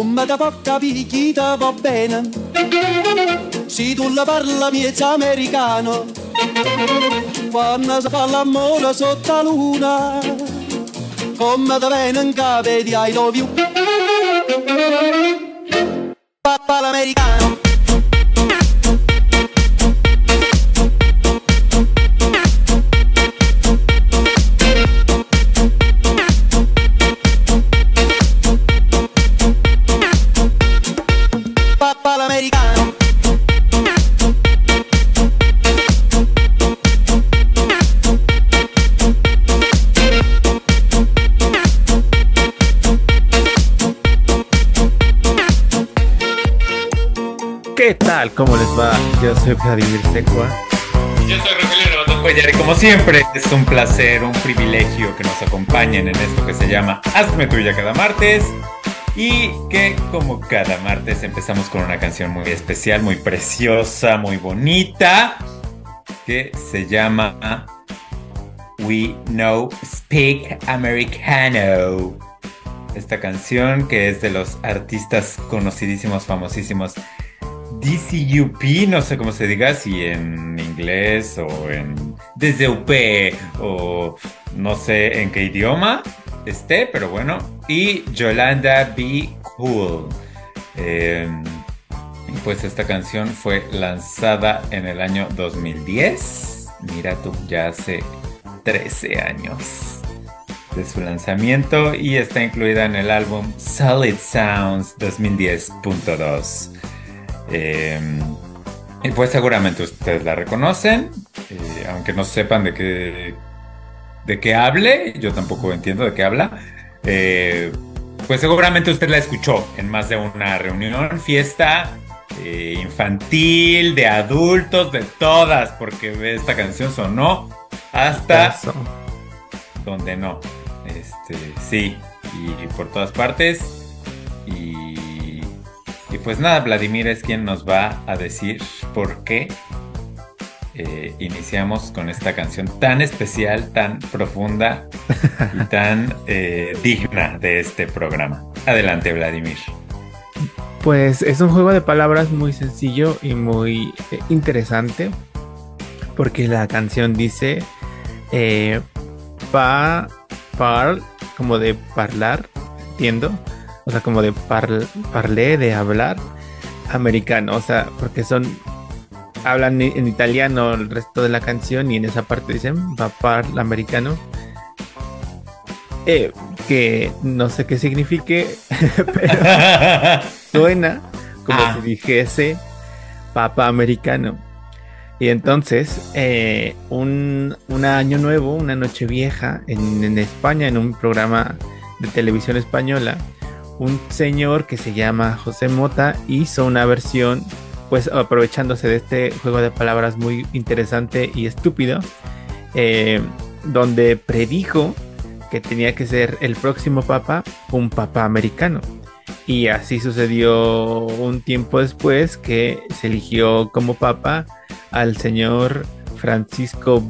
come da chi te va bene. Se tu la parla miezza americano, quando si fa l'amore sotto la luna, come da viene in capo di I love you. Papà l'americano. ¿Cómo les va? Yo soy Vladimir Secua. Yo soy Rogelio Cuellar y como siempre es un placer, un privilegio que nos acompañen en esto que se llama Hazme Tuya cada martes y que como cada martes empezamos con una canción muy especial, muy preciosa, muy bonita que se llama We Know Speak Americano. Esta canción que es de los artistas conocidísimos, famosísimos DCUP, no sé cómo se diga, si en inglés o en DCUP o no sé en qué idioma esté, pero bueno. Y Yolanda Be Cool. Eh, pues esta canción fue lanzada en el año 2010. Mira tú, ya hace 13 años de su lanzamiento y está incluida en el álbum Solid Sounds 2010.2. Eh, y pues seguramente ustedes la reconocen, eh, aunque no sepan de qué, de qué hable, yo tampoco entiendo de qué habla. Eh, pues seguramente usted la escuchó en más de una reunión, fiesta eh, infantil, de adultos, de todas, porque esta canción sonó hasta Eso. donde no. Este, sí, y por todas partes. Y, y pues nada, Vladimir es quien nos va a decir por qué eh, iniciamos con esta canción tan especial, tan profunda y tan eh, digna de este programa. Adelante, Vladimir. Pues es un juego de palabras muy sencillo y muy eh, interesante. Porque la canción dice pa, par, como de hablar, entiendo. O sea, como de par, parlé, de hablar americano. O sea, porque son. Hablan en italiano el resto de la canción y en esa parte dicen va par americano. Eh, que no sé qué signifique, pero suena como Ah. si dijese papa americano. Y entonces, eh, un, un año nuevo, una noche vieja en, en España, en un programa de televisión española, un señor que se llama José Mota hizo una versión, pues aprovechándose de este juego de palabras muy interesante y estúpido, eh, donde predijo que tenía que ser el próximo papa un papa americano. Y así sucedió un tiempo después que se eligió como papa al señor Francisco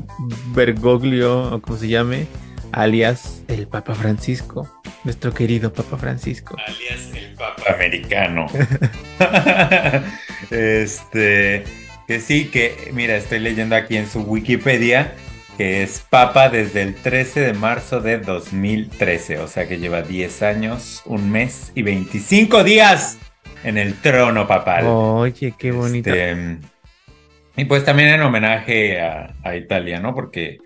Bergoglio, o como se llame, alias el Papa Francisco, nuestro querido Papa Francisco. alias el Papa Americano. este, que sí, que mira, estoy leyendo aquí en su Wikipedia que es Papa desde el 13 de marzo de 2013, o sea que lleva 10 años, un mes y 25 días en el trono papal. Oye, qué bonito. Este, y pues también en homenaje a, a Italia, ¿no? Porque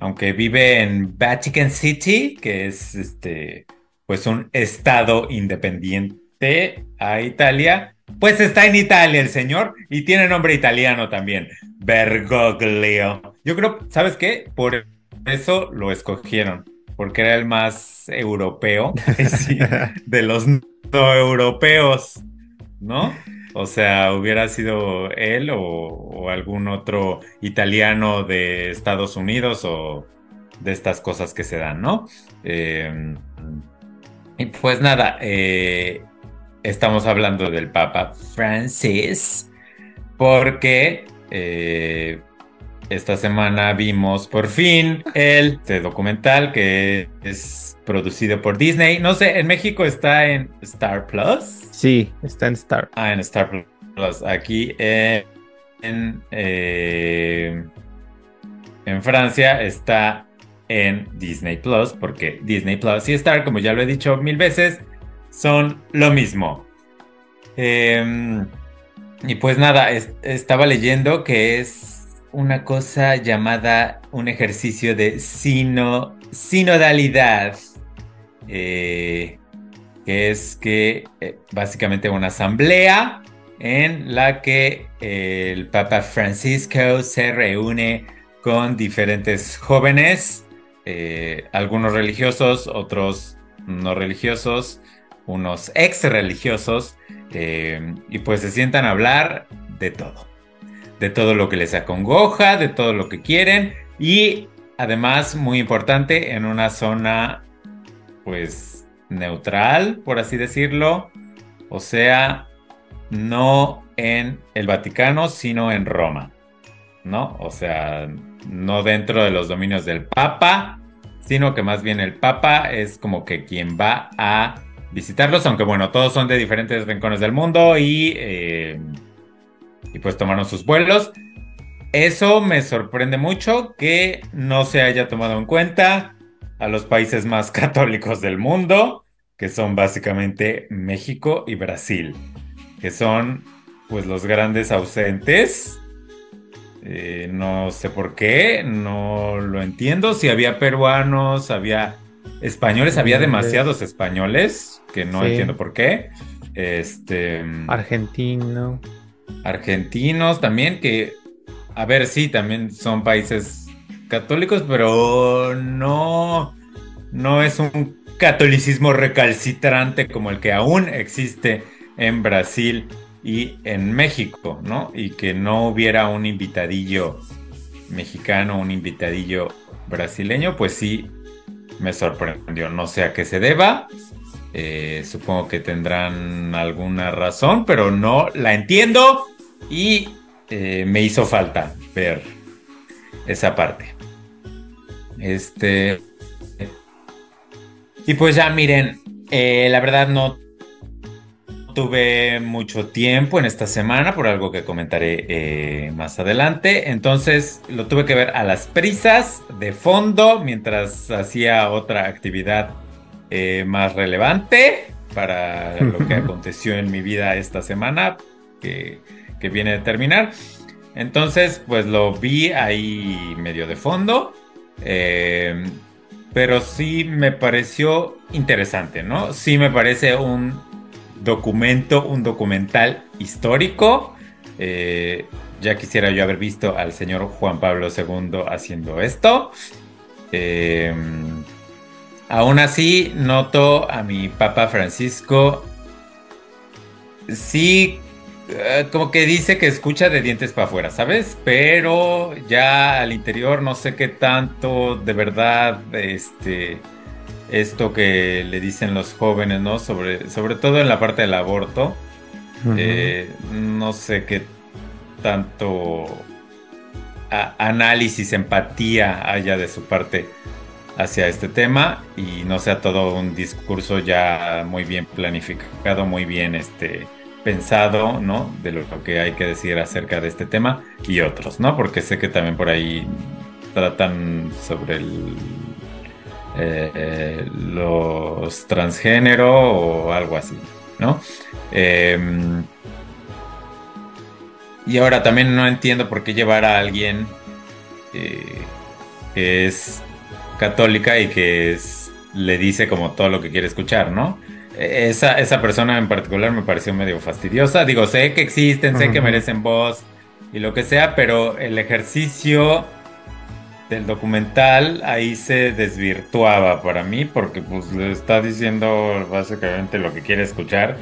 aunque vive en Vatican City, que es este, pues un estado independiente a Italia, pues está en Italia el señor y tiene nombre italiano también, Bergoglio. Yo creo, ¿sabes qué? Por eso lo escogieron, porque era el más europeo de los no europeos, ¿no? O sea, hubiera sido él o, algún otro italiano de Estados Unidos o de estas cosas que se dan, ¿no? Y pues nada, eh, estamos hablando del Papa Francis porque, eh, esta semana vimos por fin el este documental que es producido por Disney. No sé, en México está en Star Plus. Sí, está en Star. Ah, en Star Plus. Aquí en, eh, en Francia está en Disney Plus, porque Disney Plus y Star, como ya lo he dicho mil veces, son lo mismo. Em, y pues nada, estaba leyendo que es una cosa llamada un ejercicio de sino, sinodalidad, eh, que es que eh, básicamente una asamblea en la que el Papa Francisco se reúne con diferentes jóvenes, eh, algunos religiosos, otros no religiosos, unos ex religiosos, y pues se sientan a hablar de todo de todo lo que les acongoja, de todo lo que quieren y además, muy importante, en una zona pues neutral, por así decirlo, o sea, no en el Vaticano, sino en Roma, ¿no? O sea, no dentro de los dominios del Papa, sino que más bien el Papa es como que quien va a visitarlos, aunque bueno, todos son de diferentes rincones del mundo y... Eh, y pues tomaron sus vuelos. Eso me sorprende mucho que no se haya tomado en cuenta a los países más católicos del mundo, que son básicamente México y Brasil, que son pues los grandes ausentes. Eh, no sé por qué, no lo entiendo. Si había peruanos, había españoles, había demasiados españoles, que no entiendo por qué. Este. Argentino argentinos también, que, a ver, sí, también son países católicos, pero no, no es un catolicismo recalcitrante como el que aún existe en Brasil y en México, ¿no? Y que no hubiera un invitadillo mexicano, un invitadillo brasileño, pues sí me sorprendió. No sé a qué se deba. Eh, supongo que tendrán alguna razón, pero no la entiendo y eh, me hizo falta ver esa parte. Este. Y pues ya miren, eh, la verdad no tuve mucho tiempo en esta semana por algo que comentaré más adelante. Entonces lo tuve que ver a las prisas de fondo mientras hacía otra actividad eh, más relevante para lo que aconteció en mi vida esta semana, que, viene de terminar. Entonces, pues lo vi ahí medio de fondo, eh, pero sí me pareció interesante, ¿no? Sí me parece un documento, un documental histórico. Eh, ya quisiera yo haber visto al señor Juan Pablo II haciendo esto. Eh, Aún así, noto a mi Papa Francisco. Sí, eh, como que dice que escucha de dientes para afuera, ¿sabes? Pero ya al interior no sé qué tanto de verdad, este, esto que le dicen los jóvenes, ¿no? Sobre, sobre todo en la parte del aborto. Eh, no sé qué tanto análisis, empatía haya de su parte hacia este tema y no sea todo un discurso ya muy bien planificado, muy bien este, pensado, ¿no? De lo que hay que decir acerca de este tema y otros, ¿no? Porque sé que también por ahí tratan sobre el, eh, los transgénero o algo así, ¿no? Em, y ahora también no entiendo por qué llevar a alguien eh, que es católica y que le dice como todo lo que quiere escuchar, ¿no? Esa, esa persona en particular me pareció medio fastidiosa. Digo, sé que existen, sé que merecen voz y lo que sea, pero el ejercicio del documental ahí se desvirtuaba para mí porque pues le está diciendo básicamente lo que quiere escuchar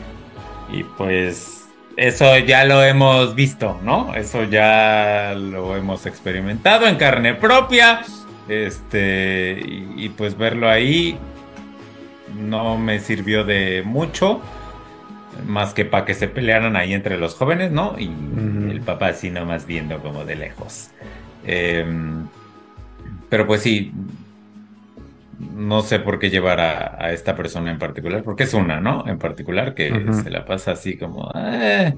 y pues eso ya lo hemos visto, ¿no? Eso ya lo hemos experimentado en carne propia este, y, pues verlo ahí no me sirvió de mucho, más que para que se pelearan ahí entre los jóvenes, ¿no? Y el papá así nomás viendo como de lejos. Em, pero pues sí, no sé por qué llevar a, esta persona en particular, porque es una, ¿no? En particular, que se la pasa así como ah,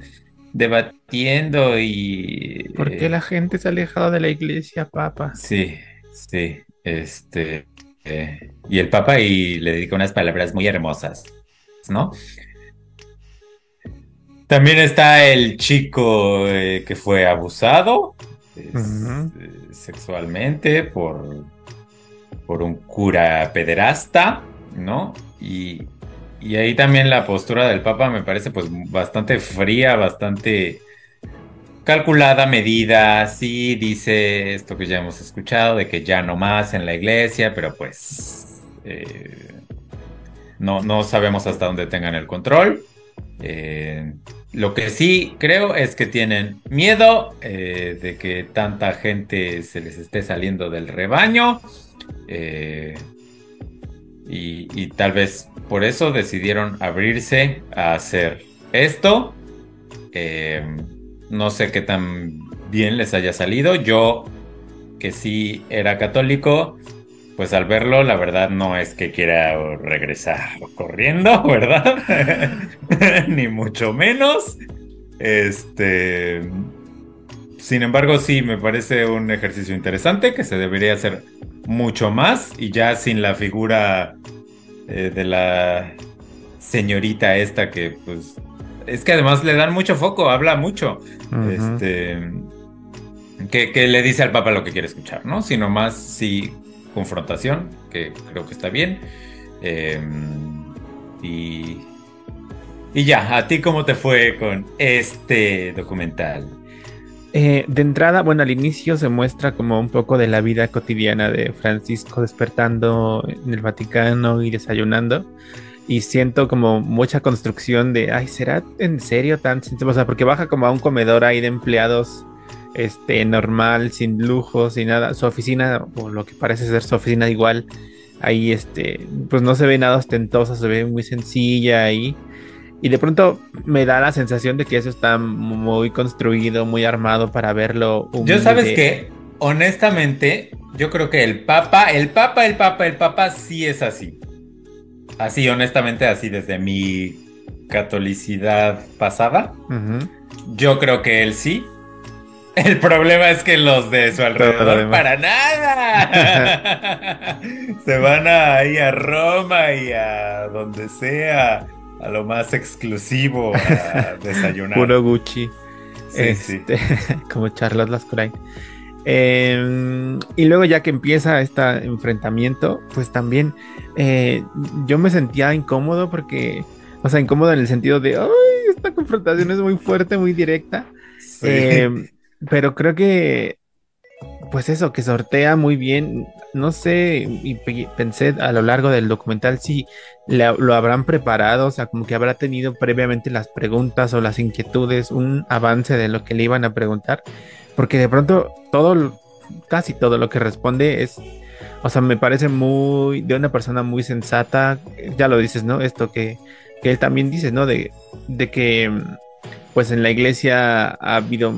debatiendo y... ¿Por qué la gente se ha alejado de la iglesia, Papa? Sí, sí, este... Eh, y el Papa y le dedica unas palabras muy hermosas, ¿no? También está el chico eh, que fue abusado eh, sexualmente por, por un cura pederasta, ¿no? Y, y, ahí también la postura del Papa me parece pues bastante fría, bastante calculada, medida, sí, dice esto que ya hemos escuchado, de que ya no más en la iglesia, pero pues eh, no, no sabemos hasta dónde tengan el control. Eh, lo que sí creo es que tienen miedo eh, de que tanta gente se les esté saliendo del rebaño. Y, tal vez por eso decidieron abrirse a hacer esto. No sé qué tan bien les haya salido. Yo, que sí era católico, pues al verlo, la verdad no es que quiera regresar corriendo, ¿verdad? Ni mucho menos. Este. Sin embargo, sí, me parece un ejercicio interesante que se debería hacer mucho más y ya sin la figura eh, de la señorita esta que, pues, es que además le dan mucho foco, habla mucho. Este. Que, que, le dice al Papa lo que quiere escuchar, ¿no? Sino más si confrontación, que creo que está bien. Em, y, y ya, ¿a ti cómo te fue con este documental? Eh, de entrada, bueno, al inicio se muestra como un poco de la vida cotidiana de Francisco despertando en el Vaticano y desayunando. Y siento como mucha construcción de, ay, ¿será en serio tan sencillo? O sea, porque baja como a un comedor ahí de empleados este, normal, sin lujos, sin nada. Su oficina, o lo que parece ser su oficina igual, ahí este, pues no se ve nada ostentosa, se ve muy sencilla ahí. Y de pronto me da la sensación de que eso está muy construido, muy armado para verlo. Yo sabes que, honestamente, yo creo que el Papa, el Papa, el Papa, el Papa sí es así. Así, honestamente, así desde mi catolicidad pasada. Yo creo que él sí. El problema es que los de su alrededor para nada. Se van ahí a Roma y a donde sea, a lo más exclusivo, a desayunar. Puro Gucci. este, como Charlotte Lascurain. Em, y luego ya que empieza este enfrentamiento, pues también eh, yo me sentía incómodo porque, o sea, incómodo en el sentido de, ay, esta confrontación es muy fuerte, muy directa. Sí. Em, pero creo que, pues eso, que sortea muy bien. No sé, y pensé a lo largo del documental si lo habrán preparado, o sea, como que habrá tenido previamente las preguntas o las inquietudes, un avance de lo que le iban a preguntar, porque de pronto todo, casi todo lo que responde es, o sea, me parece muy, de una persona muy sensata, ya lo dices, ¿no? Esto que, que él también dice, ¿no? De, de que pues en la iglesia ha habido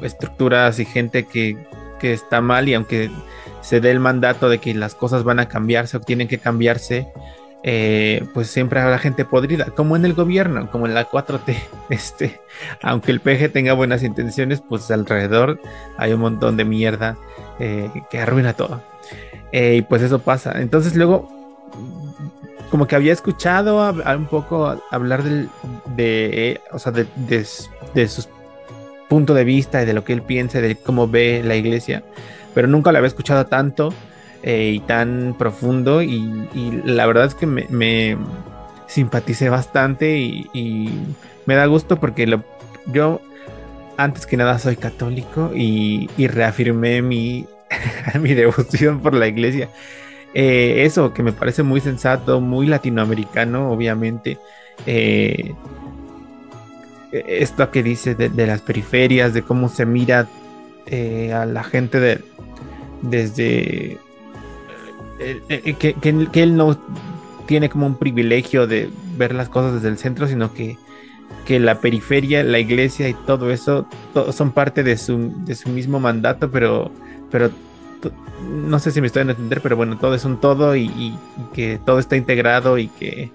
estructuras y gente que, está mal y aunque se dé el mandato de que las cosas van a cambiarse o tienen que cambiarse, eh, pues siempre habrá gente podrida, como en el gobierno, como en la 4T. Este, aunque el PG tenga buenas intenciones, pues alrededor hay un montón de mierda eh, que arruina todo. Eh, y pues eso pasa. Entonces luego como que había escuchado un poco hablar del, de, o sea, de, de, su punto de vista y de lo que él piensa, de cómo ve la iglesia, pero nunca lo había escuchado tanto eh, y tan profundo y, la verdad es que me, simpaticé bastante y, me da gusto porque lo, yo antes que nada soy católico y, reafirmé mi, mi devoción por la iglesia. Eh, eso que me parece muy sensato, muy latinoamericano, obviamente. Eh, esto que dice de, las periferias, de cómo se mira eh, a la gente de, desde que, él no tiene como un privilegio de ver las cosas desde el centro, sino que, que la periferia, la iglesia y todo eso son parte de su, de su mismo mandato, pero pero no sé si me estoy a entender, pero bueno, todo es un todo y, que todo está integrado y que,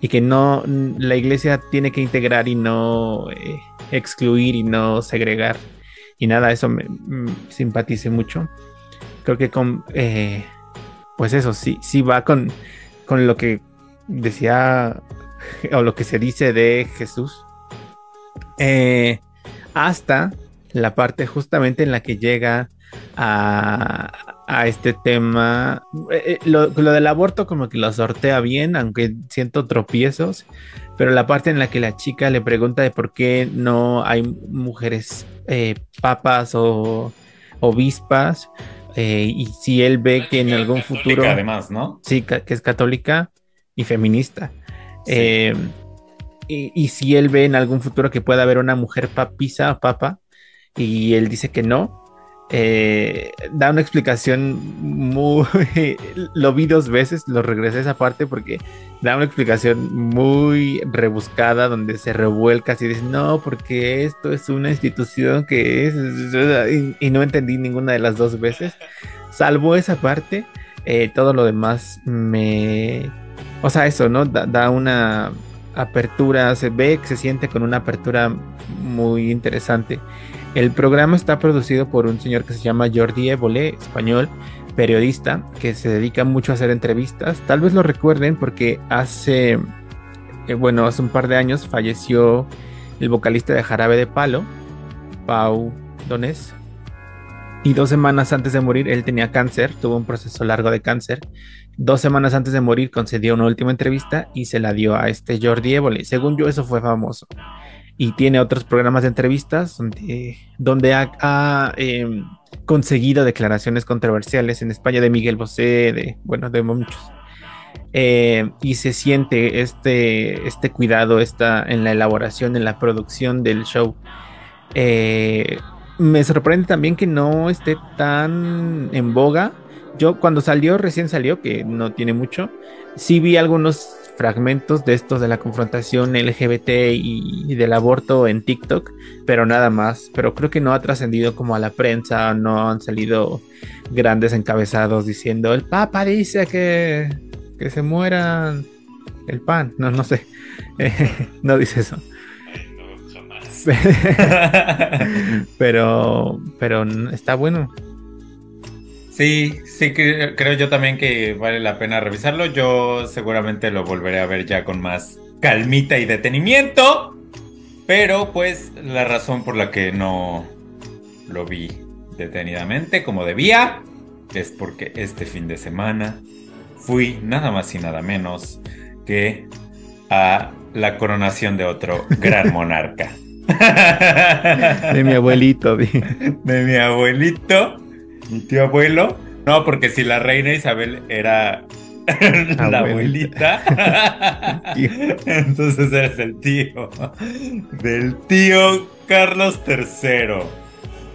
y que no, la iglesia tiene que integrar y no eh, excluir y no segregar. Y nada, eso me, simpatice mucho. Creo que con, eh, pues eso, sí, sí va con, con lo que decía o lo que se dice de Jesús. Eh, hasta la parte justamente en la que llega a, este tema. Eh, eh, lo, del aborto como que lo sortea bien, aunque siento tropiezos, pero la parte en la que la chica le pregunta de por qué no hay mujeres papas o obispas, y si él ve que en algún futuro... Además, ¿no? Sí, que es católica y feminista. y, y, si él ve en algún futuro que pueda haber una mujer papisa o papa, y él dice que no, eh, da una explicación muy... lo vi dos veces, lo regresé a esa parte porque da una explicación muy rebuscada donde se revuelca así dice, no, porque esto es una institución que es... Y, no entendí ninguna de las dos veces. Salvo esa parte, eh, todo lo demás me... O sea, eso, ¿no? Da, una apertura, se ve que se siente con una apertura muy interesante. El programa está producido por un señor que se llama Jordi Évole, español, periodista, que se dedica mucho a hacer entrevistas. Tal vez lo recuerden porque hace, eh, bueno, hace un par de años falleció el vocalista de Jarabe de Palo, Pau Donés. Y dos semanas antes de morir, él tenía cáncer, tuvo un proceso largo de cáncer. Dos semanas antes de morir concedió una última entrevista y se la dio a este Jordi Évole. Según yo, eso fue famoso y tiene otros programas de entrevistas donde, ha, em, conseguido declaraciones controversiales en España de Miguel Bosé, de, bueno, de muchos. Eh, y se siente este, este cuidado está en la elaboración, en la producción del show. Eh, me sorprende también que no esté tan en boga. Yo cuando salió, recién salió, que no tiene mucho, sí vi algunos fragmentos de estos de la confrontación LGBT y, del aborto en TikTok, pero nada más. Pero creo que no ha trascendido como a la prensa, no han salido grandes encabezados diciendo el Papa dice que, que se muera el pan. No, no sé. no dice eso. pero, pero está bueno. Sí, sí, creo yo también que vale la pena revisarlo. Yo seguramente lo volveré a ver ya con más calmita y detenimiento. Pero pues la razón por la que no lo vi detenidamente como debía es porque este fin de semana fui nada más y nada menos que a la coronación de otro gran monarca. De mi abuelito. De mi abuelito mi tío abuelo. No, porque si la reina Isabel era la abuelita, entonces eres el tío del tío Carlos III.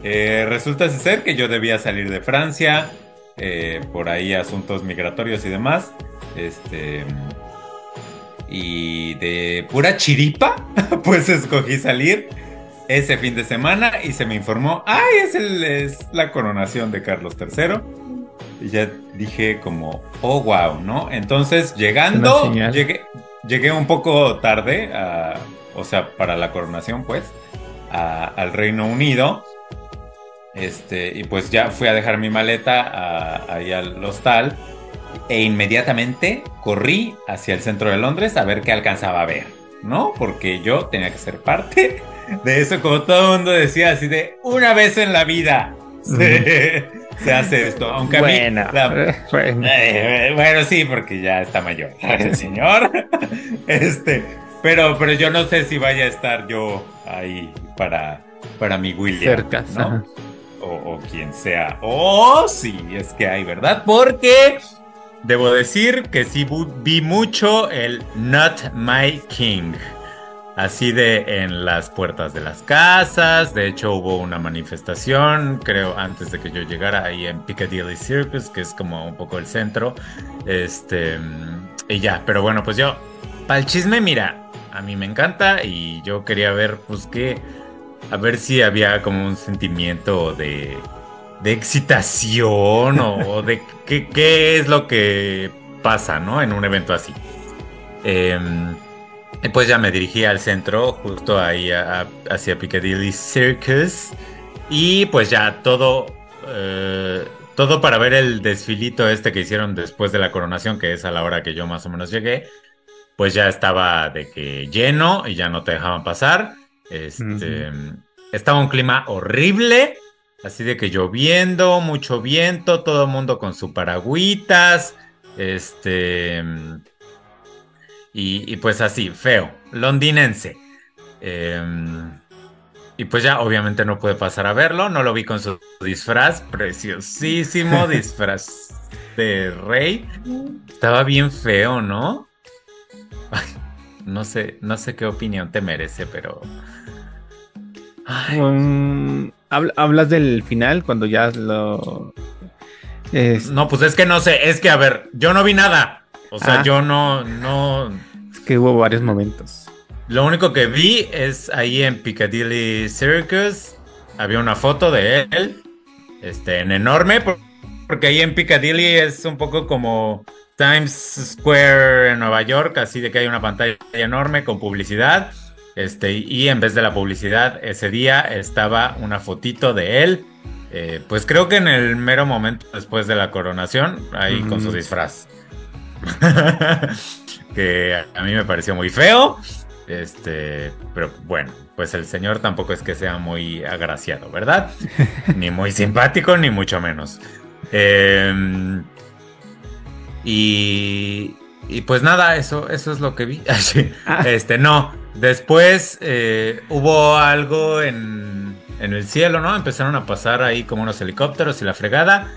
Eh, resulta ser que yo debía salir de Francia, eh, por ahí asuntos migratorios y demás. Este. Y de pura chiripa, pues escogí salir ese fin de semana y se me informó, ay, es, el, es la coronación de Carlos III. Y ya dije como, oh, wow, ¿no? Entonces, llegando, llegué, llegué un poco tarde, o sea, para la coronación, pues, al Reino Unido. Este, y pues ya fui a dejar mi maleta ahí al hostal e inmediatamente corrí hacia el centro de Londres a ver qué alcanzaba a ver, ¿no? Porque yo tenía que ser parte de eso, como todo el mundo decía, así de una vez en la vida se, hace esto. Aunque a mí. bueno. Eh, bueno, sí, porque ya está mayor el señor. Este, pero, pero yo no sé si vaya a estar yo ahí para, para mi William. Cerca, ¿no? O, o, quien sea. Oh, sí, es que hay, ¿verdad? Porque debo decir que sí vi mucho el Not My King así de en las puertas de las casas. De hecho, hubo una manifestación, creo, antes de que yo llegara ahí en Piccadilly Circus, que es como un poco el centro. Este, y ya, pero bueno, pues yo, para el chisme, mira, a mí me encanta y yo quería ver, pues qué, a ver si había como un sentimiento de de excitación o, de qué, qué, es lo que pasa, ¿no? En un evento así. Em, pues ya me dirigí al centro, justo ahí hacia Piccadilly Circus. Y pues ya todo, eh, todo para ver el desfilito este que hicieron después de la coronación, que es a la hora que yo más o menos llegué. Pues ya estaba de que lleno y ya no te dejaban pasar. Este, Estaba un clima horrible, así de que lloviendo, mucho viento, todo el mundo con su paragüitas. Este. Y, pues así, feo, londinense. Em, y pues ya obviamente no pude pasar a verlo, no lo vi con su disfraz, preciosísimo disfraz de rey. Estaba bien feo, ¿no? no sé, no sé qué opinión te merece, pero... Um, hablas del final cuando ya lo... No, pues es que no sé, es que a ver, yo no vi nada. O sea, ah. yo no, no. Es que hubo varios momentos. Lo único que vi es ahí en Piccadilly Circus. Había una foto de él. Este, en enorme. Porque ahí en Piccadilly es un poco como Times Square en Nueva York. Así de que hay una pantalla enorme con publicidad. Este, y en vez de la publicidad, ese día estaba una fotito de él. Eh, pues creo que en el mero momento después de la coronación, ahí con su disfraz. que a mí me pareció muy feo. Este, pero bueno, pues el señor tampoco es que sea muy agraciado, ¿verdad? ni muy simpático, ni mucho menos. Em, y, y pues nada, eso, eso es lo que vi. Ah. este, no. Después eh, hubo algo en, en el cielo, ¿no? Empezaron a pasar ahí como unos helicópteros y la fregada.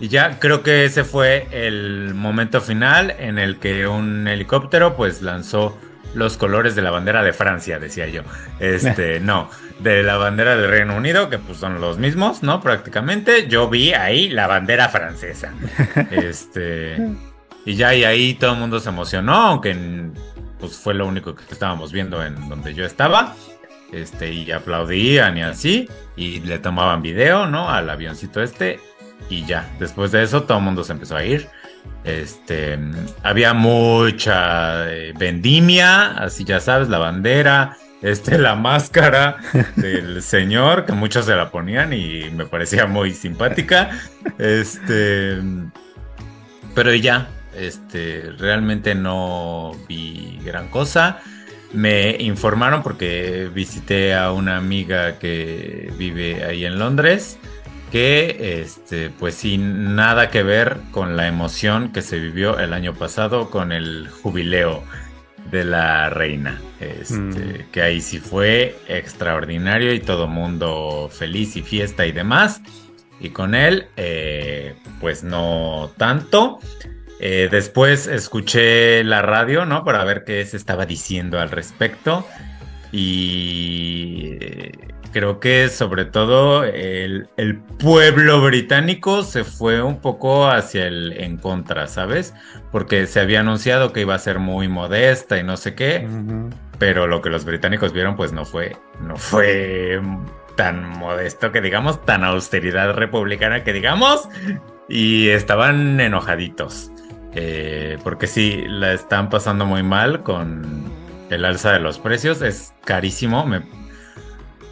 Y ya creo que ese fue el momento final en el que un helicóptero pues lanzó los colores de la bandera de Francia, decía yo. Este, no, de la bandera del Reino Unido, que pues son los mismos, ¿no? Prácticamente. Yo vi ahí la bandera francesa. Este, y ya y ahí todo el mundo se emocionó, aunque pues fue lo único que estábamos viendo en donde yo estaba. Este, y aplaudían y así, y le tomaban video, ¿no? Al avioncito este y ya. Después de eso todo el mundo se empezó a ir. Este, había mucha eh, vendimia, así ya sabes, la bandera, este, la máscara del señor, que muchos se la ponían y me parecía muy simpática. Este, pero ya, este, realmente no vi gran cosa. Me informaron porque visité a una amiga que vive ahí en Londres que este, pues sin nada que ver con la emoción que se vivió el año pasado con el jubileo de la reina. Este, mm. Que ahí sí fue extraordinario y todo mundo feliz y fiesta y demás. Y con él, eh, pues no tanto. Eh, después escuché la radio, ¿no? Para ver qué se estaba diciendo al respecto. Y creo que sobre todo el, pueblo británico se fue un poco hacia el en contra, ¿sabes? Porque se había anunciado que iba a ser muy modesta y no sé qué, pero lo que los británicos vieron pues no fue, no fue tan modesto que digamos, tan austeridad republicana que digamos, y estaban enojaditos. Eh, porque sí, la están pasando muy mal con el alza de los precios, es carísimo, me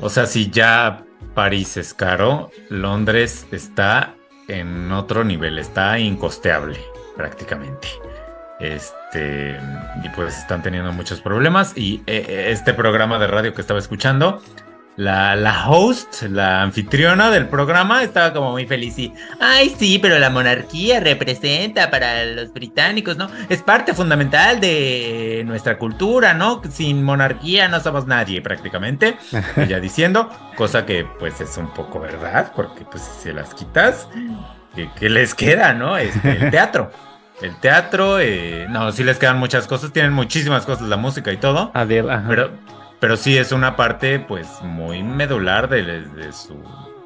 o sea, si ya París es caro, Londres está en otro nivel, está incosteable prácticamente. Este, y pues están teniendo muchos problemas. Y eh, eh, este programa de radio que estaba escuchando la, la host, la anfitriona del programa, estaba como muy feliz y, ay, sí, pero la monarquía representa para los británicos, ¿no? Es parte fundamental de nuestra cultura, ¿no? Sin monarquía no somos nadie prácticamente, ella diciendo, cosa que pues es un poco verdad, porque pues si se las quitas, ¿qué, les queda, no? Este, el teatro. El teatro, eh, no, sí les quedan muchas cosas, tienen muchísimas cosas, la música y todo. Pero pero sí es una parte, pues, muy medular de, su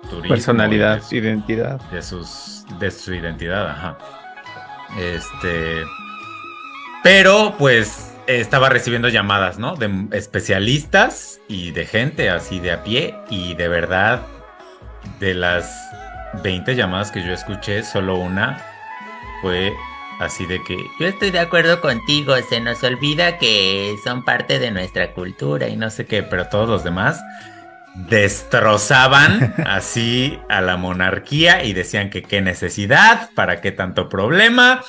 turismo. Personalidad, su, identidad. De, sus, de su identidad, ajá. Este. Pero, pues, estaba recibiendo llamadas, ¿no? De especialistas y de gente así de a pie y de verdad, de las 20 llamadas que yo escuché, solo una fue así de que yo estoy de acuerdo contigo, se nos olvida que son parte de nuestra cultura y no sé qué, pero todos los demás destrozaban así a la monarquía y decían que qué necesidad, para qué tanto problema,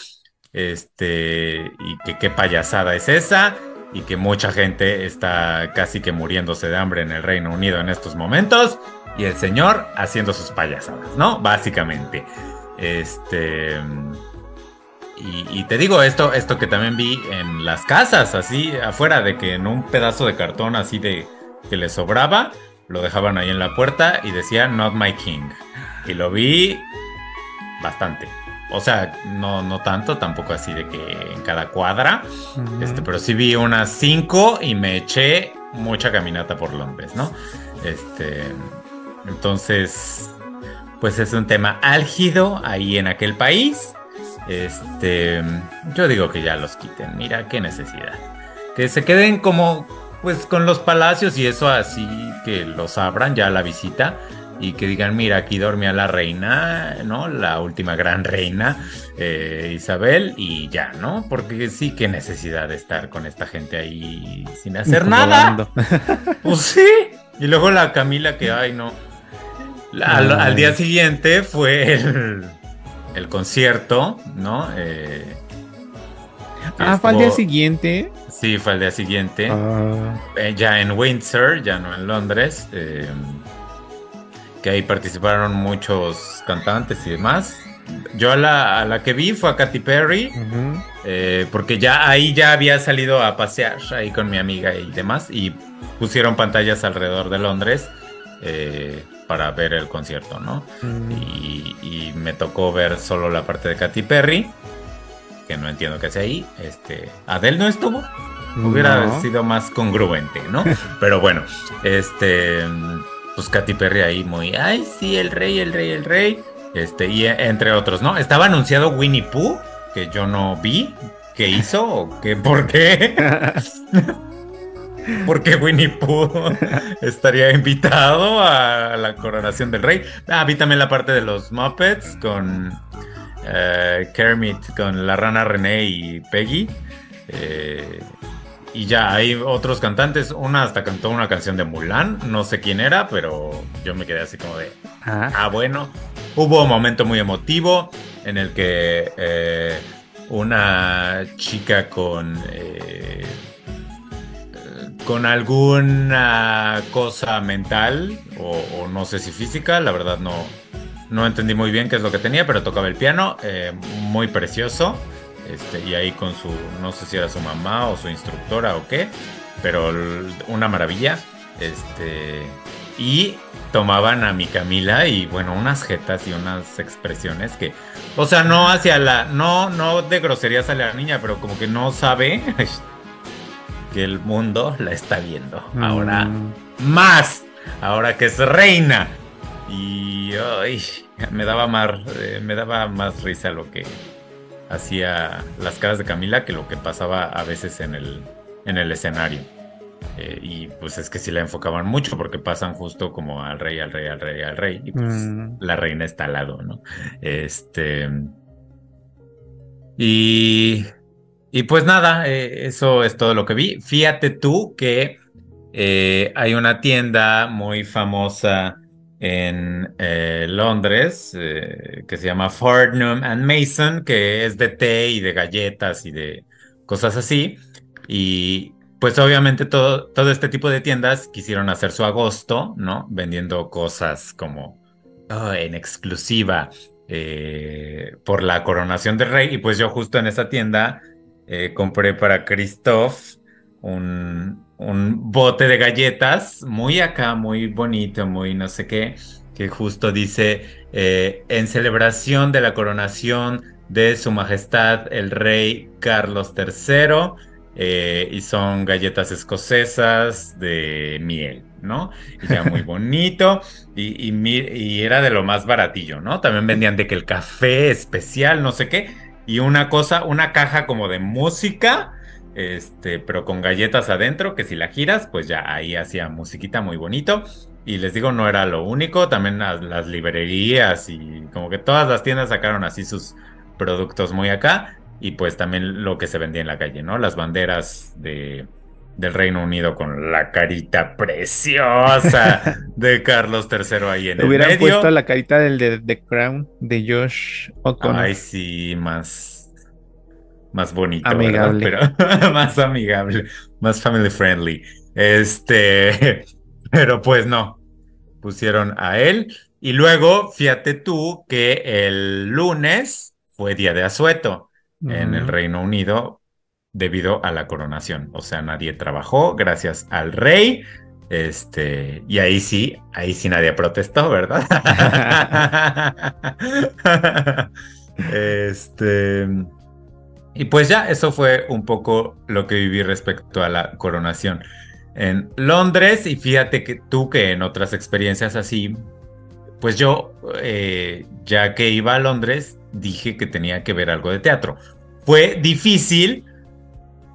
este, y que qué payasada es esa, y que mucha gente está casi que muriéndose de hambre en el Reino Unido en estos momentos, y el señor haciendo sus payasadas, ¿no? Básicamente. Este. Y, te digo esto, esto que también vi en las casas, así afuera, de que en un pedazo de cartón así de que le sobraba, lo dejaban ahí en la puerta y decía Not My King. Y lo vi bastante. O sea, no, no tanto, tampoco así de que en cada cuadra. Este, pero sí vi unas cinco y me eché mucha caminata por Londres, ¿no? Este. Entonces. Pues es un tema álgido ahí en aquel país. Este. Yo digo que ya los quiten. Mira, qué necesidad. Que se queden como pues con los palacios y eso así que los abran ya la visita y que digan, mira, aquí dormía la reina, ¿no? La última gran reina, eh, Isabel, y ya, ¿no? Porque sí, qué necesidad de estar con esta gente ahí sin hacer nada. Pues sí. Y luego la Camila que, ay, no. al, día siguiente fue el, el concierto, ¿no? Eh, ah, fue al día siguiente. Sí, fue al día siguiente. Ah. Eh, ya en Windsor, ya no en Londres. Eh, que ahí participaron muchos cantantes y demás. Yo a la, que vi fue a Katy Perry, eh, porque ya ahí ya había salido a pasear ahí con mi amiga y demás, y pusieron pantallas alrededor de Londres para ver el concierto, ¿no? y, y, me tocó ver solo la parte de Katy Perry, que no entiendo qué hace ahí. Este, Adele no estuvo. Hubiera sido más congruente, ¿no? Pero bueno, este, pues Katy Perry ahí muy, ay, sí, el rey, el rey, el rey. Este, y entre otros, ¿no? Estaba anunciado Winnie Pooh, que yo no vi. ¿Qué hizo? ¿O qué? ¿Por qué? Porque Winnie Pooh estaría invitado a la coronación del rey. Ah, vi también la parte de los Muppets con eh, Kermit, con la rana René y Peggy. Eh, y ya hay otros cantantes. Una hasta cantó una canción de Mulan. No sé quién era, pero yo me quedé así como de. Ah, ah bueno. Hubo un momento muy emotivo en el que eh, una chica con. Eh, con alguna cosa mental o, no sé si física, la verdad no, no entendí muy bien qué es lo que tenía, pero tocaba el piano, eh, muy precioso. Este, y ahí con su, no sé si era su mamá o su instructora o qué, pero una maravilla. Este, y tomaban a mi Camila y bueno, unas jetas y unas expresiones que, o sea, no hacia la, no, no de groserías a la niña, pero como que no sabe que el mundo la está viendo. Ahora mm. más, ahora que es reina. Y me daba más, eh, me daba más risa lo que hacía las caras de Camila que lo que pasaba a veces en el, en el escenario. Eh, y pues es que sí la enfocaban mucho porque pasan justo como al rey, al rey, al rey, al rey. Y pues mm. la reina está al lado, ¿no? Este. Y. Y pues nada, eh, eso es todo lo que vi. Fíjate tú que hay una tienda muy famosa en eh, Londres eh, que se llama Farnham and Mason, que es de té y de galletas y de cosas así. Y pues obviamente todo, todo este tipo de tiendas quisieron hacer su agosto, ¿no? Vendiendo cosas como oh, en exclusiva eh, por la coronación del rey. Y pues yo justo en esa tienda compré para Christoph un, un bote de galletas, muy acá, muy bonito, muy no sé qué, que justo dice, eh, en celebración de la coronación de Su Majestad el Rey Carlos III, eh, y son galletas escocesas de miel, ¿no? Y ya muy bonito, y, y, era de lo más baratillo, ¿no? También vendían de que el café especial, no sé qué, y una cosa, una caja como de música, este, pero con galletas adentro, que si la giras, pues ya ahí hacía musiquita muy bonito. Y les digo, no era lo único, también las, las librerías y como que todas las tiendas sacaron así sus productos muy acá y pues también lo que se vendía en la calle, ¿no? Las banderas de, del Reino Unido con la carita preciosa de Carlos III ahí en el Hubieran medio. puesto la carita del de The Crown de Josh O'Connor. Ay, sí, más, más bonito, Amigable. ¿verdad? Pero más amigable, más family friendly. Este, pero pues no, pusieron a él. Y luego, fíjate tú que el lunes fue día de asueto en el. Reino Unido debido a la coronación. O sea, nadie trabajó gracias al rey. Este, y ahí sí, ahí sí nadie protestó, ¿verdad? este, y pues ya, eso fue un poco lo que viví respecto a la coronación en Londres. Y fíjate que tú que en otras experiencias así, pues yo, eh, ya que iba a Londres, dije que tenía que ver algo de teatro. Fue difícil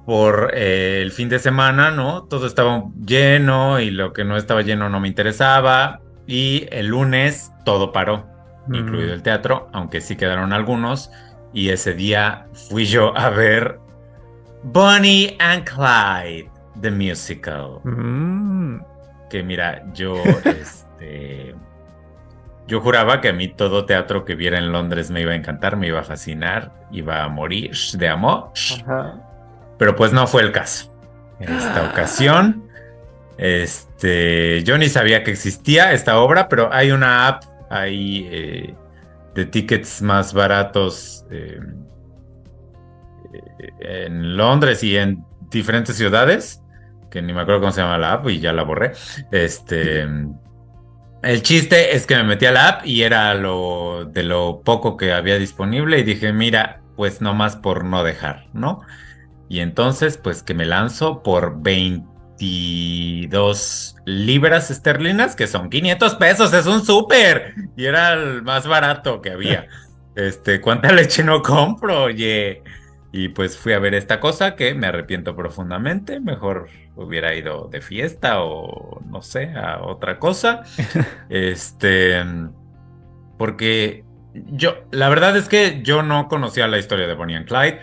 por eh, el fin de semana, ¿no? Todo estaba lleno y lo que no estaba lleno no me interesaba. Y el lunes todo paró, Mm. incluido el teatro, aunque sí quedaron algunos. Y ese día fui yo a ver Bonnie and Clyde, the musical Mm. que mira, yo este yo juraba que a mí todo teatro que viera en Londres me iba a encantar, me iba a fascinar, iba a morir de amor, pero pues no fue el caso. En esta ocasión, este, yo ni sabía que existía esta obra, pero hay una app ahí eh, de tickets más baratos eh, eh, en Londres y en diferentes ciudades, que ni me acuerdo cómo se llama la app y ya la borré. Este, el chiste es que me metí a la app y era lo de lo poco que había disponible y dije, mira, pues no más por no dejar, ¿no? Y entonces, pues que me lanzo por 22 libras esterlinas, que son 500 pesos, es un súper. Y era el más barato que había. Este, ¿cuánta leche no compro? Oye. Y pues fui a ver esta cosa que me arrepiento profundamente. Mejor hubiera ido de fiesta o no sé, a otra cosa. Este, porque yo, la verdad es que yo no conocía la historia de Bonnie and Clyde.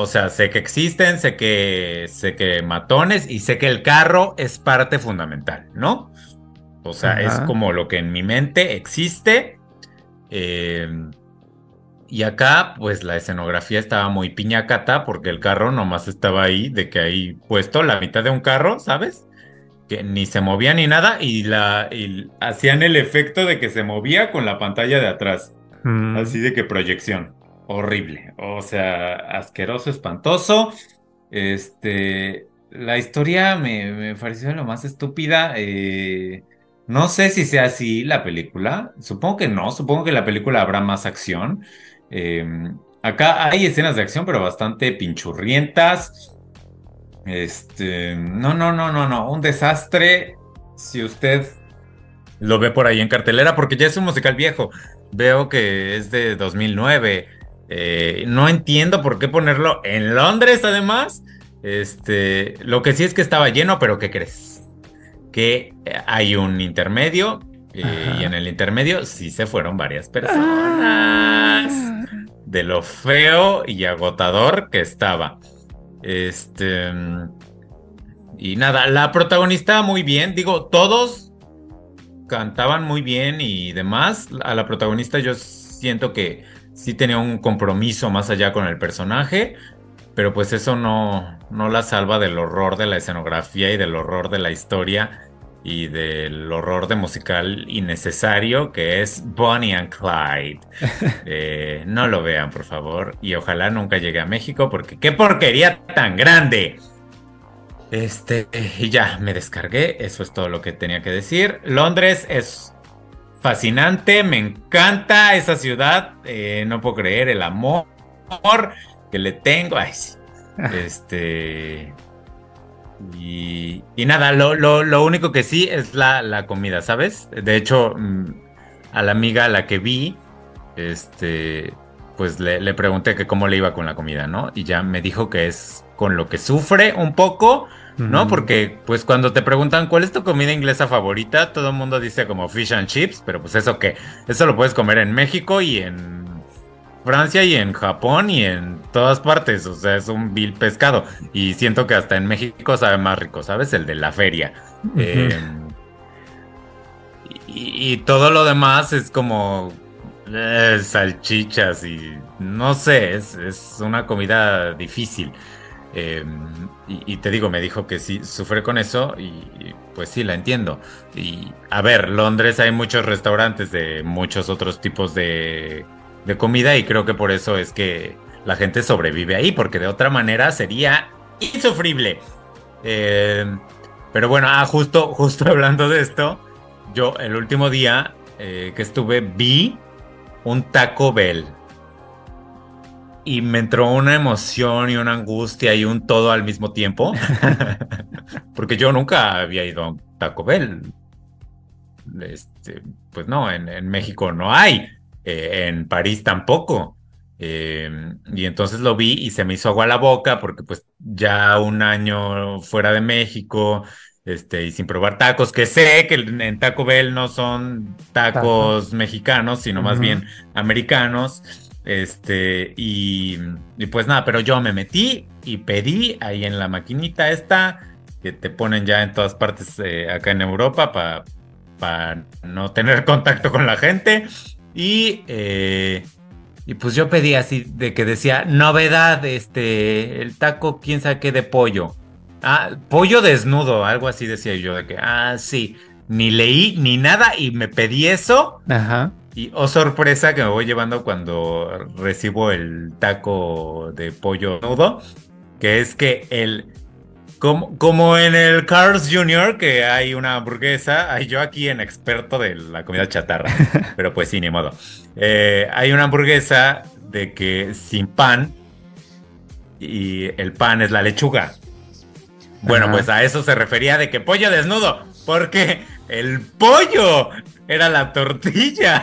O sea, sé que existen, sé que, sé que matones y sé que el carro es parte fundamental, ¿no? O sea, Ajá. es como lo que en mi mente existe. Eh, y acá, pues la escenografía estaba muy piñacata porque el carro nomás estaba ahí, de que ahí puesto la mitad de un carro, ¿sabes? Que ni se movía ni nada y, la, y hacían el efecto de que se movía con la pantalla de atrás. Mm. Así de que proyección. Horrible. O sea, asqueroso, espantoso. Este. La historia me, pareció lo más estúpida. eh, no sé si sea así la película. Supongo que no. Supongo que la película habrá más acción. Eh, acá hay escenas de acción, pero bastante pinchurrientas. Este. No, no, no, no, no. Un desastre. Si usted lo ve por ahí en cartelera, porque ya es un musical viejo. Veo que es de 2009. Eh, no entiendo por qué ponerlo en Londres, además. Este, lo que sí es que estaba lleno, pero ¿qué crees? Que eh, hay un intermedio. eh, y en el intermedio sí se fueron varias personas. De lo feo y agotador que estaba. Este. Y nada, la protagonista muy bien. Digo, todos cantaban muy bien y demás. A la protagonista yo siento que sí tenía un compromiso más allá con el personaje, pero pues eso no, no la salva del horror de la escenografía y del horror de la historia y del horror de musical innecesario que es Bonnie and Clyde. Eh, no lo vean, por favor, y ojalá nunca llegue a México porque qué porquería tan grande. Este, y ya me descargué, eso es todo lo que tenía que decir. Londres es fascinante, me encanta esa ciudad, eh, no puedo creer el amor que le tengo. Ay, sí. Este. Y, y nada, lo, lo, lo único que sí es la, la comida, ¿sabes? De hecho, mm, a la amiga a la que vi, este, pues le, le pregunté que cómo le iba con la comida, ¿no? Y ya me dijo que es con lo que sufre un poco, ¿no? Porque pues cuando te preguntan cuál es tu comida inglesa favorita, todo el mundo dice como fish and chips, pero pues eso qué, eso lo puedes comer en México y en Francia y en Japón y en todas partes, o sea, es un vil pescado y siento que hasta en México sabe más rico, ¿sabes? El de la feria. Eh, y, y todo lo demás es como eh, salchichas y no sé, es, es una comida difícil. Eh, y, te digo, me dijo que sí, sufre con eso y, pues sí, la entiendo. Y a ver, Londres hay muchos restaurantes de muchos otros tipos de, de comida y creo que por eso es que la gente sobrevive ahí, porque de otra manera sería insufrible. Eh, pero bueno, ah, justo, justo hablando de esto, yo el último día eh, que estuve vi un Taco Bell. Y me entró una emoción y una angustia y un todo al mismo tiempo. Porque yo nunca había ido a un Taco Bell. Este, pues no, en, en México no hay. eh, en París tampoco. Eh, y entonces lo vi y se me hizo agua la boca porque pues ya un año fuera de México, este, y sin probar tacos, que sé que en Taco Bell no son tacos mexicanos, sino más bien americanos. Este, y, y pues nada, pero yo me metí y pedí ahí en la maquinita esta, que te ponen ya en todas partes eh, acá en Europa para no tener contacto con la gente. Y, eh, y pues yo pedí así de que decía, novedad, este, el taco, quién sabe qué de pollo. Ah, pollo desnudo, algo así decía yo, de que, ah, sí, ni leí ni nada y me pedí eso. Ajá. Y oh sorpresa que me voy llevando cuando recibo el taco de pollo nudo, que es que el como, como en el Carl's Jr. que hay una hamburguesa, hay yo aquí en experto de la comida chatarra, pero pues sí, ni modo. Eh, hay una hamburguesa de que sin pan y el pan es la lechuga. Bueno, Ajá. pues a eso se refería de que pollo desnudo, porque el pollo era la tortilla.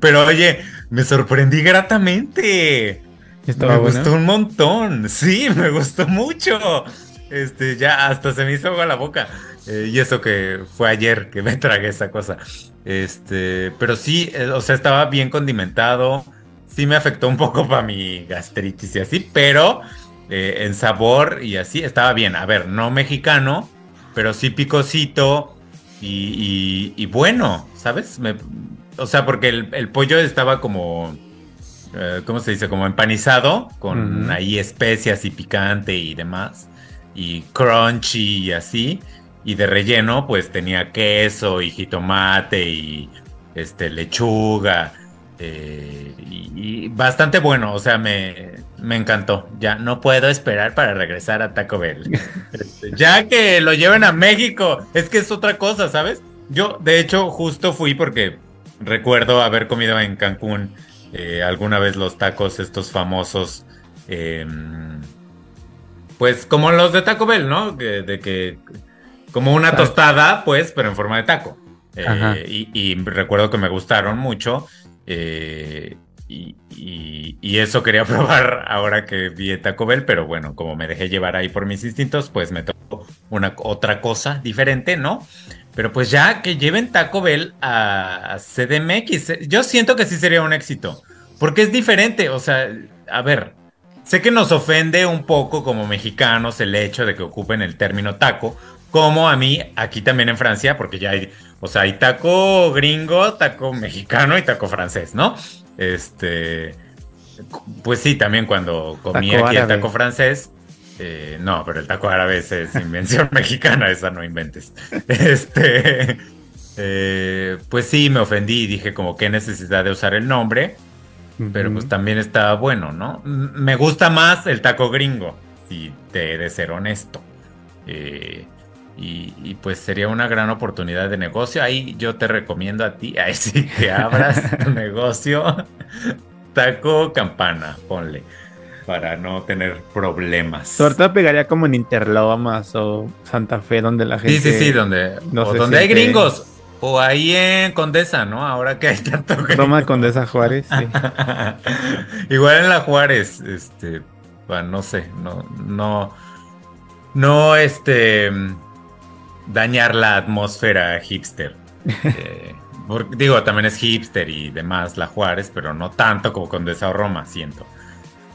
Pero oye, me sorprendí gratamente. Estaba me gustó un montón. Sí, me gustó mucho. Este, ya hasta se me hizo agua la boca. Eh, y eso que fue ayer que me tragué esa cosa. Este, pero sí, eh, o sea, estaba bien condimentado. Sí me afectó un poco para mi gastritis y así, pero eh, en sabor y así estaba bien. A ver, no mexicano, pero sí picosito y, y- y bueno, ¿sabes? Me- o sea, porque el, el pollo estaba como, eh, ¿cómo se dice? Como empanizado, con ahí especias y picante y demás, y crunchy y así. Y de relleno, pues tenía queso y jitomate y este, lechuga. Eh, y, y bastante bueno, o sea, me, me encantó. Ya no puedo esperar para regresar a Taco Bell. Este, ya que lo lleven a México, es que es otra cosa, ¿sabes? Yo, de hecho, justo fui porque recuerdo haber comido en Cancún eh, alguna vez los tacos, estos famosos, eh, pues como los de Taco Bell, ¿no? Que- de que, como una tostada, pues, pero en forma de taco. Eh, y recuerdo que me gustaron mucho. Eh, y, eso quería probar ahora que vi Taco Bell, pero bueno, como me dejé llevar ahí por mis instintos, pues me tocó una otra cosa diferente, ¿no? Pero pues ya que lleven Taco Bell a, a CDMX, eh, yo siento que sí sería un éxito, porque es diferente, o sea, a ver, sé que nos ofende un poco como mexicanos el hecho de que ocupen el término taco, como a mí aquí también en Francia, porque ya hay, o sea, hay taco gringo, taco mexicano y taco francés, ¿no? Este, pues sí, también cuando comí Taco aquí el taco francés, eh, no, pero el taco árabe es, es invención mexicana, esa no inventes. Este, eh, pues sí, me ofendí y dije como qué necesidad de usar el nombre, pero pues también está bueno, ¿no? M- Me gusta más el taco gringo, si te he de ser honesto. Eh, y, y, pues sería una gran oportunidad de negocio. Ahí yo te recomiendo a ti, ahí sí que abras tu negocio. Taco campana, ponle, para no tener problemas. Sobre todo pegaría como en Interlomas o Santa Fe, donde la gente. Sí, sí, sí, donde, no o se donde hay gringos. O ahí en Condesa, ¿no? Ahora que hay tanto gringo. Roma Condesa Juárez, sí. Igual en la Juárez, este, Bueno, no sé, no, no, no, este, dañar la atmósfera hipster. Eh, digo, también es hipster y demás la Juárez, pero no tanto como con Roma, siento.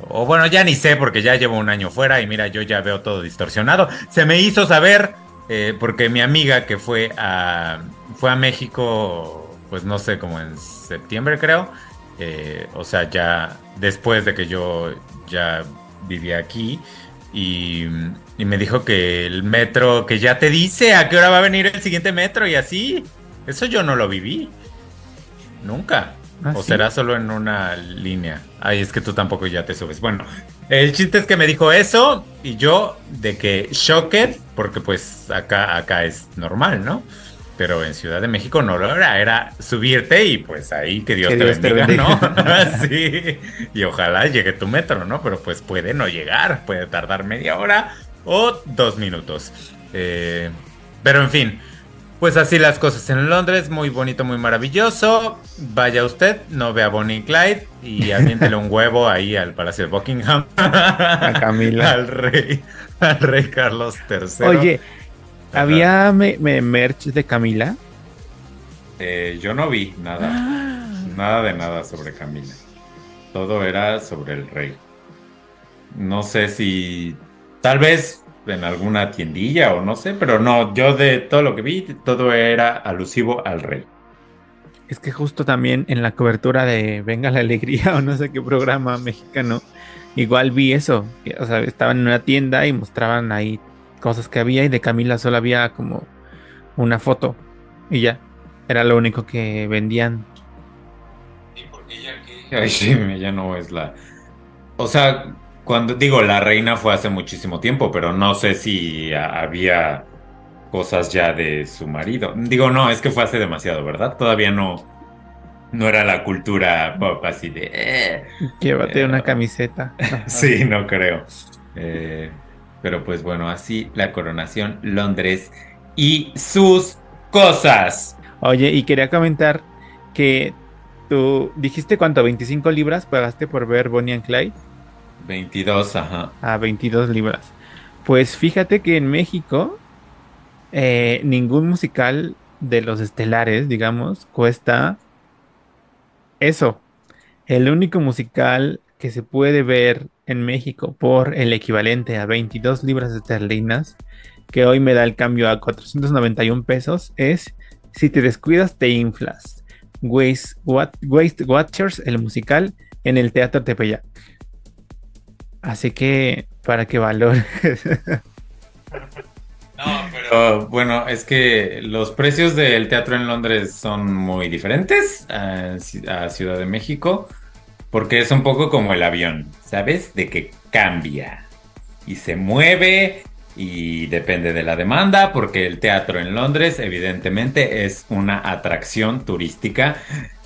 O bueno, ya ni sé porque ya llevo un año fuera y mira, yo ya veo todo distorsionado. Se me hizo saber eh, porque mi amiga que fue a, fue a México, pues no sé, como en septiembre creo. Eh, o sea, ya después de que yo ya vivía aquí. Y, y, me dijo que el metro, que ya te dice a qué hora va a venir el siguiente metro y así. Eso yo no lo viví. Nunca. ¿Ah, ¿O será solo en una línea? Ay, es que tú tampoco ya te subes. Bueno, el chiste es que me dijo eso y yo de que shocked, porque pues acá, acá es normal, ¿no? Pero en Ciudad de México no lo era, era subirte y pues ahí que Dios, te, bendiga, ¿no? sí, y ojalá llegue tu metro, ¿no? Pero pues puede no llegar, puede tardar media hora o dos minutos. Eh, pero en fin, pues así las cosas en Londres, muy bonito, muy maravilloso. Vaya usted, no vea Bonnie y Clyde y aviéntele un huevo ahí al Palacio de Buckingham. A Camila. al rey, al rey Carlos III. Oye, ¿había merch de Camila? Eh, yo no vi nada. Nada de nada sobre Camila. Todo era sobre el rey. No sé si. Tal vez en alguna tiendilla o no sé, pero no, yo de todo lo que vi, todo era alusivo al rey. Es que justo también en la cobertura de Venga la Alegría o no sé qué programa mexicano, igual vi eso. O sea, estaban en una tienda y mostraban ahí cosas que había y de Camila solo había como una foto y ya. Era lo único que vendían. ¿Y porque ella qué? Ay, sí, ella no es la... O sea, cuando digo la reina fue hace muchísimo tiempo, pero no sé si había cosas ya de su marido. Digo, no, es que fue hace demasiado, ¿verdad? Todavía no, no era la cultura pop así de. Eh, Llévate una camiseta. sí, no creo. Eh, pero pues bueno, así la coronación Londres y sus cosas. Oye, y quería comentar que tú dijiste cuánto, 25 libras pagaste por ver Bonnie and Clyde. 22, ajá. A 22 libras. Pues fíjate que en México eh, ningún musical de los estelares, digamos, cuesta eso. El único musical que se puede ver en México por el equivalente a 22 libras esterlinas, que hoy me da el cambio a 491 pesos, es Si te descuidas, te inflas. Waste, Watchers, el musical, en el Teatro Tepeyac. Así que para que valores. No, pero bueno, es que los precios del teatro en Londres son muy diferentes a, Ciudad de México, porque es un poco como el avión, ¿sabes? De que cambia y se mueve y depende de la demanda, porque el teatro en Londres evidentemente es una atracción turística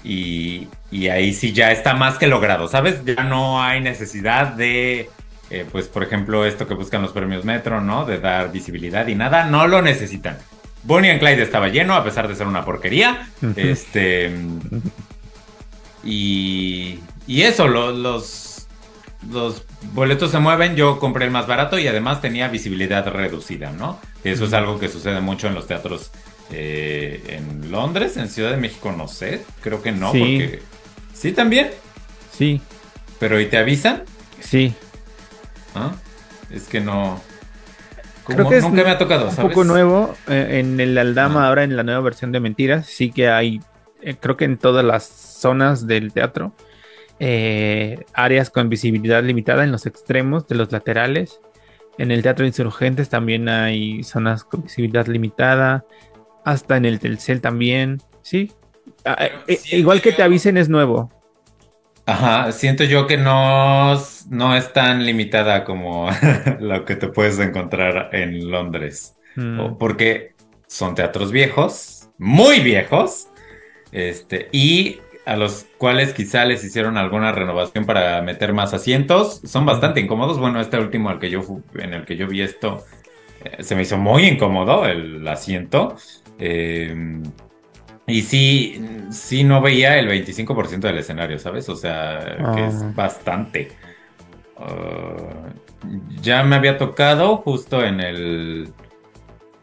y, ahí sí ya está más que logrado, ¿sabes? Ya no hay necesidad de, eh, pues por ejemplo, esto que buscan los premios Metro, ¿no? De dar visibilidad y nada, no lo necesitan. Bonnie and Clyde estaba lleno, a pesar de ser una porquería. este. Y, y eso, los, los boletos se mueven. Yo compré el más barato y además tenía visibilidad reducida, ¿no? Eso es algo que sucede mucho en los teatros eh, en Londres, en Ciudad de México, no sé. Creo que no, porque. ¿Sí también? Sí. ¿Pero y te avisan? Sí. ¿Ah? Es que no. Creo que nunca me ha tocado, un poco nuevo. Eh, en el Aldama, ahora en la nueva versión de Mentiras, sí que hay, eh, creo que en todas las zonas del teatro, áreas con visibilidad limitada en los extremos de los laterales. En el Teatro de Insurgentes también hay zonas con visibilidad limitada hasta en el Telcel también, ¿sí? Ah, eh, igual que te avisen es nuevo. Ajá, siento yo que no, no es tan limitada como lo que te puedes encontrar en Londres. Mm. Porque son teatros viejos, muy viejos, este, y a los cuales quizá les hicieron alguna renovación para meter más asientos. Son bastante incómodos. Bueno, este último al que yo, en el que yo vi esto, eh, se me hizo muy incómodo el asiento. Em, y sí, sí no veía el 25% del escenario, ¿sabes? O sea, que es ah. bastante. uh, ya me había tocado justo en el,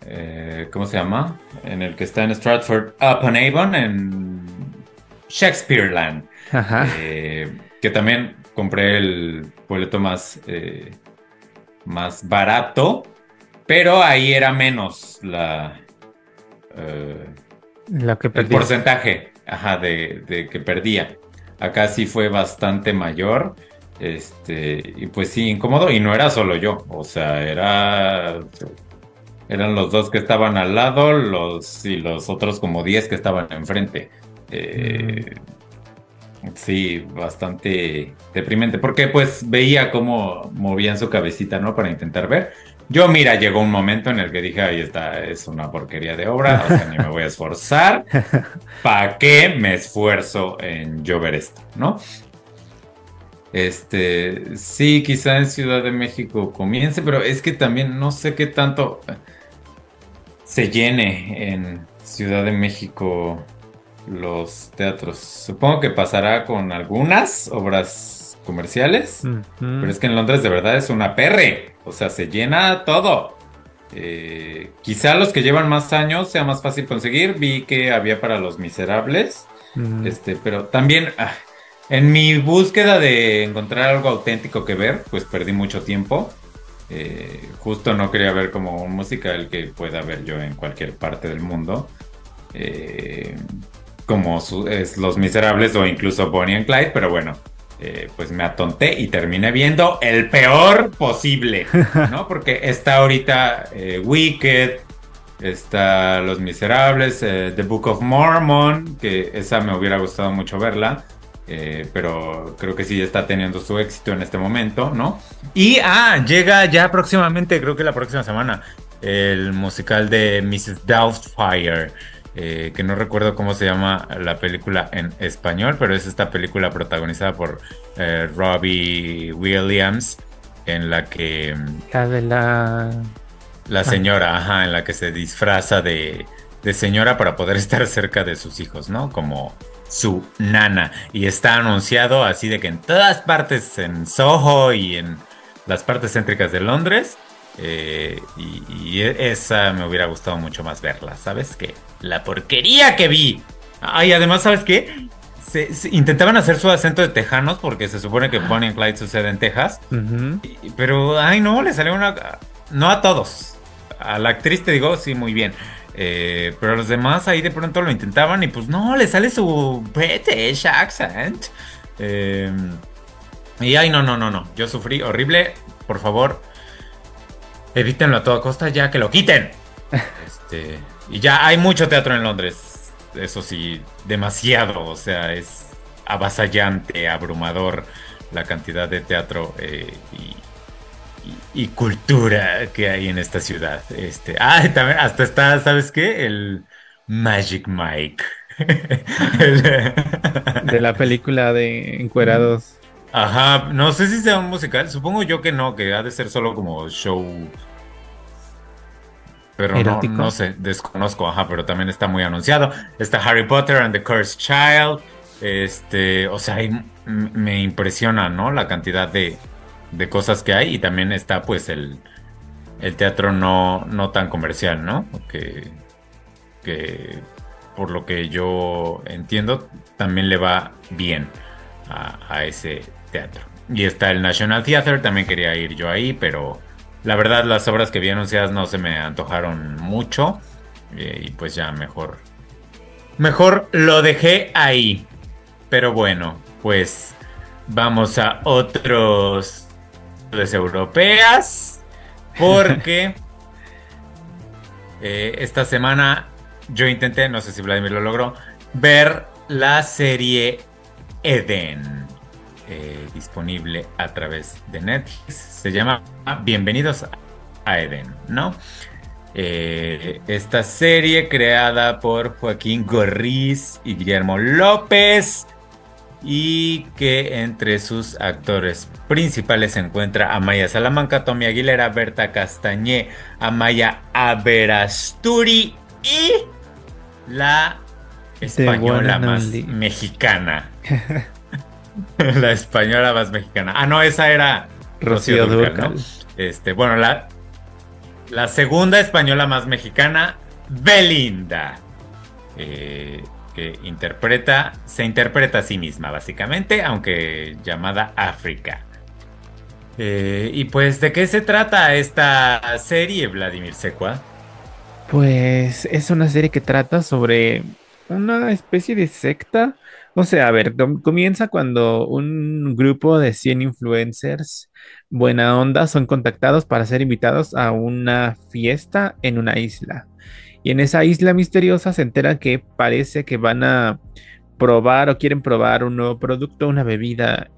eh, ¿cómo se llama? En el que está en Stratford upon Avon, en Shakespeareland. Ajá. Eh, que también compré el boleto más, eh, más barato, pero ahí era menos la, eh, Lo que el porcentaje ajá, de, de que perdía. Acá sí fue bastante mayor. Este, y pues sí, incómodo. Y no era solo yo. O sea, era. Eran los dos que estaban al lado, los y los otros como 10 que estaban enfrente. Eh, Sí, bastante deprimente. Porque pues veía cómo movían su cabecita, ¿no? Para intentar ver. Yo, mira, llegó un momento en el que dije, ahí está, es una porquería de obra, o sea, ni me voy a esforzar. ¿Para qué me esfuerzo en yo ver esto, no? Este, sí, quizá en Ciudad de México comience, pero es que también no sé qué tanto se llene en Ciudad de México los teatros. Supongo que pasará con algunas obras comerciales. Pero es que en Londres de verdad es una perre. O sea, se llena todo. Eh, quizá los que llevan más años sea más fácil conseguir. Vi que había para los miserables. Mm. Este, pero también ah, en mi búsqueda de encontrar algo auténtico que ver, pues perdí mucho tiempo. Eh, justo no quería ver como un musical que pueda ver yo en cualquier parte del mundo. Eh, como su- es Los Miserables o incluso Bonnie and Clyde, pero bueno, eh, pues me atonté y terminé viendo el peor posible, ¿no? Porque está ahorita eh, Wicked, está Los Miserables, eh, The Book of Mormon, que esa me hubiera gustado mucho verla, pero creo que sí está teniendo su éxito en este momento, ¿no? Y, ah, llega ya próximamente, creo que la próxima semana, el musical de Mrs. Doubtfire, eh, que no recuerdo cómo se llama la película en español, pero es esta película protagonizada por eh, Robbie Williams, en la que La de la. la señora, ajá, en la que se disfraza de, de señora para poder estar cerca de sus hijos, ¿no? Como su nana. Y está anunciado así de que en todas partes, en Soho y en las partes céntricas de Londres. Eh, y, y esa me hubiera gustado mucho más verla, ¿sabes? Que la porquería que vi. Ay, además, ¿sabes qué? Se- se- intentaban hacer su acento de tejanos porque se supone que Bonnie and Clyde sucede en Texas. Y- Pero, ay, no, le salió una. No a todos. A la actriz te digo, sí, muy bien. Eh, pero a los demás ahí de pronto lo intentaban y pues no, le sale su British accent. Eh, y ay, no, no, no, no. Yo sufrí horrible. Por favor, evítenlo a toda costa ya que lo quiten. Este, y ya hay mucho teatro en Londres. Eso sí, demasiado. O sea, es avasallante, abrumador la cantidad de teatro eh, y, y- y cultura que hay en esta ciudad. Este, ah, también hasta está, ¿sabes qué? El Magic Mike. De la película de Encuerados. Ajá, no sé si sea un musical, supongo yo que no, que ha de ser solo como show. Pero no, ¿Erótico? no sé, desconozco, ajá, pero también está muy anunciado. Está Harry Potter and the Cursed Child. Este, o sea, me impresiona, ¿no? La cantidad de, de cosas que hay. Y también está, pues, el, el teatro no, no tan comercial, ¿no? Que, que, por lo que yo entiendo, también le va bien a, a ese teatro. Y está el National Theatre, también quería ir yo ahí, pero la verdad las obras que vi anunciadas no se me antojaron mucho. eh, y pues ya mejor. Mejor lo dejé ahí. Pero bueno, pues vamos a otros ciudades europeas. Porque eh, esta semana yo intenté, no sé si Vladimir lo logró, ver la serie Eden. Eh, disponible a través de Netflix. Se llama Bienvenidos a Eden, ¿no? Eh, esta serie creada por Joaquín Gorriz y Guillermo López y que entre sus actores principales se encuentra Amaya Salamanca, Tommy Aguilera, Berta Castañé, Amaya Averasturi y la española one and más mexicana. la española más mexicana. Ah, no, esa era Rocío, Durcal. Este, bueno, la, la segunda española más mexicana, Belinda. Eh, que interpreta, se interpreta a sí misma, básicamente, aunque llamada África. Eh, y pues, ¿de qué se trata esta serie, Vladimir Secua? Pues es una serie que trata sobre una especie de secta. O sea, a ver, comienza cuando un grupo de 100 influencers buena onda son contactados para ser invitados a una fiesta en una isla. Y en esa isla misteriosa se enteran que parece que van a probar o quieren probar un nuevo producto, una bebida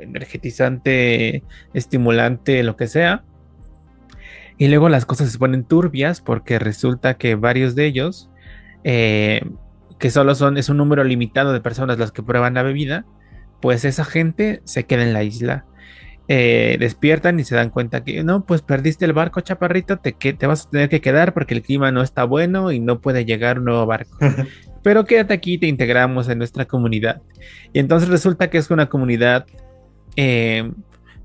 energetizante, estimulante, lo que sea. Y luego las cosas se ponen turbias porque resulta que varios de ellos, eh, que solo son, es un número limitado de personas las que prueban la bebida, pues esa gente se queda en la isla. Eh, despiertan y se dan cuenta que no, pues perdiste el barco, chaparrito, te, que, te vas a tener que quedar porque el clima no está bueno y no puede llegar un nuevo barco. Pero quédate aquí, te integramos en nuestra comunidad. Y entonces resulta que es una comunidad eh,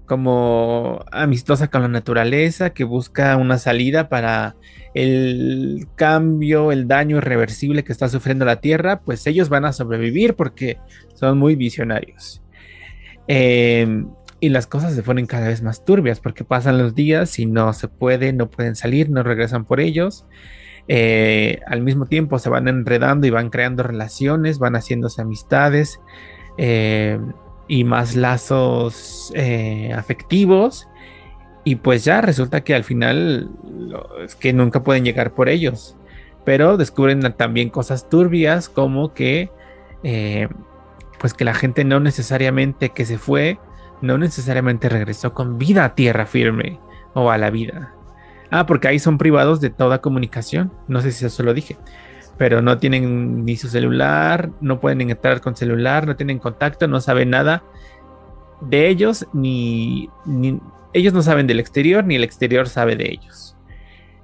como amistosa con la naturaleza, que busca una salida para el cambio, el daño irreversible que está sufriendo la Tierra, pues ellos van a sobrevivir porque son muy visionarios. Em, y las cosas se ponen cada vez más turbias porque pasan los días y no se puede, no pueden salir, no regresan por ellos. Eh, al mismo tiempo se van enredando y van creando relaciones, van haciéndose amistades. Eh, y más lazos eh, afectivos. Y pues ya resulta que al final es que nunca pueden llegar por ellos. Pero descubren también cosas turbias como que eh, pues que la gente no necesariamente que se fue, no necesariamente regresó con vida a tierra firme o a la vida. Ah, porque ahí son privados de toda comunicación. No sé si eso lo dije pero no tienen ni su celular, no pueden entrar con celular, no tienen contacto, no saben nada de ellos, ni, ellos no saben del exterior, ni el exterior sabe de ellos.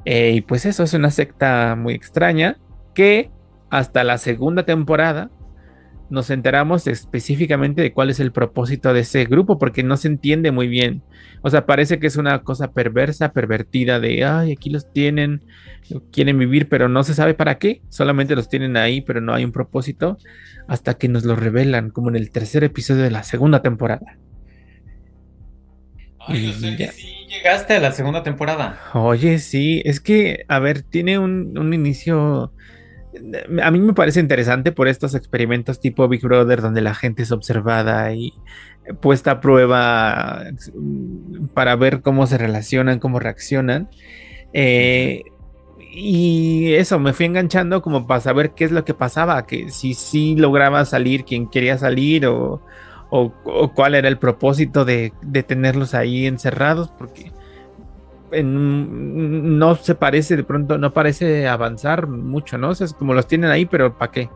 Eh, y pues eso es una secta muy extraña que hasta la segunda temporada nos enteramos específicamente de cuál es el propósito de ese grupo, porque no se entiende muy bien. O sea, parece que es una cosa perversa, pervertida de, ay, aquí los tienen, quieren vivir, pero no se sabe para qué, solamente los tienen ahí, pero no hay un propósito, hasta que nos lo revelan, como en el tercer episodio de la segunda temporada. Ay, o sea que sí llegaste a la segunda temporada. Oye, sí, es que, a ver, tiene un, un inicio a mí me parece interesante por estos experimentos tipo Big Brother donde la gente es observada y puesta a prueba mm, para ver cómo se relacionan, cómo reaccionan. Eh, y eso, me fui enganchando como para saber qué es lo que pasaba, que si sí lograba salir quien quería salir o, cuál era el propósito de, de tenerlos ahí encerrados, porque no se parece, de pronto no parece avanzar mucho, ¿no? O sea, es como los tienen ahí, pero ¿para qué?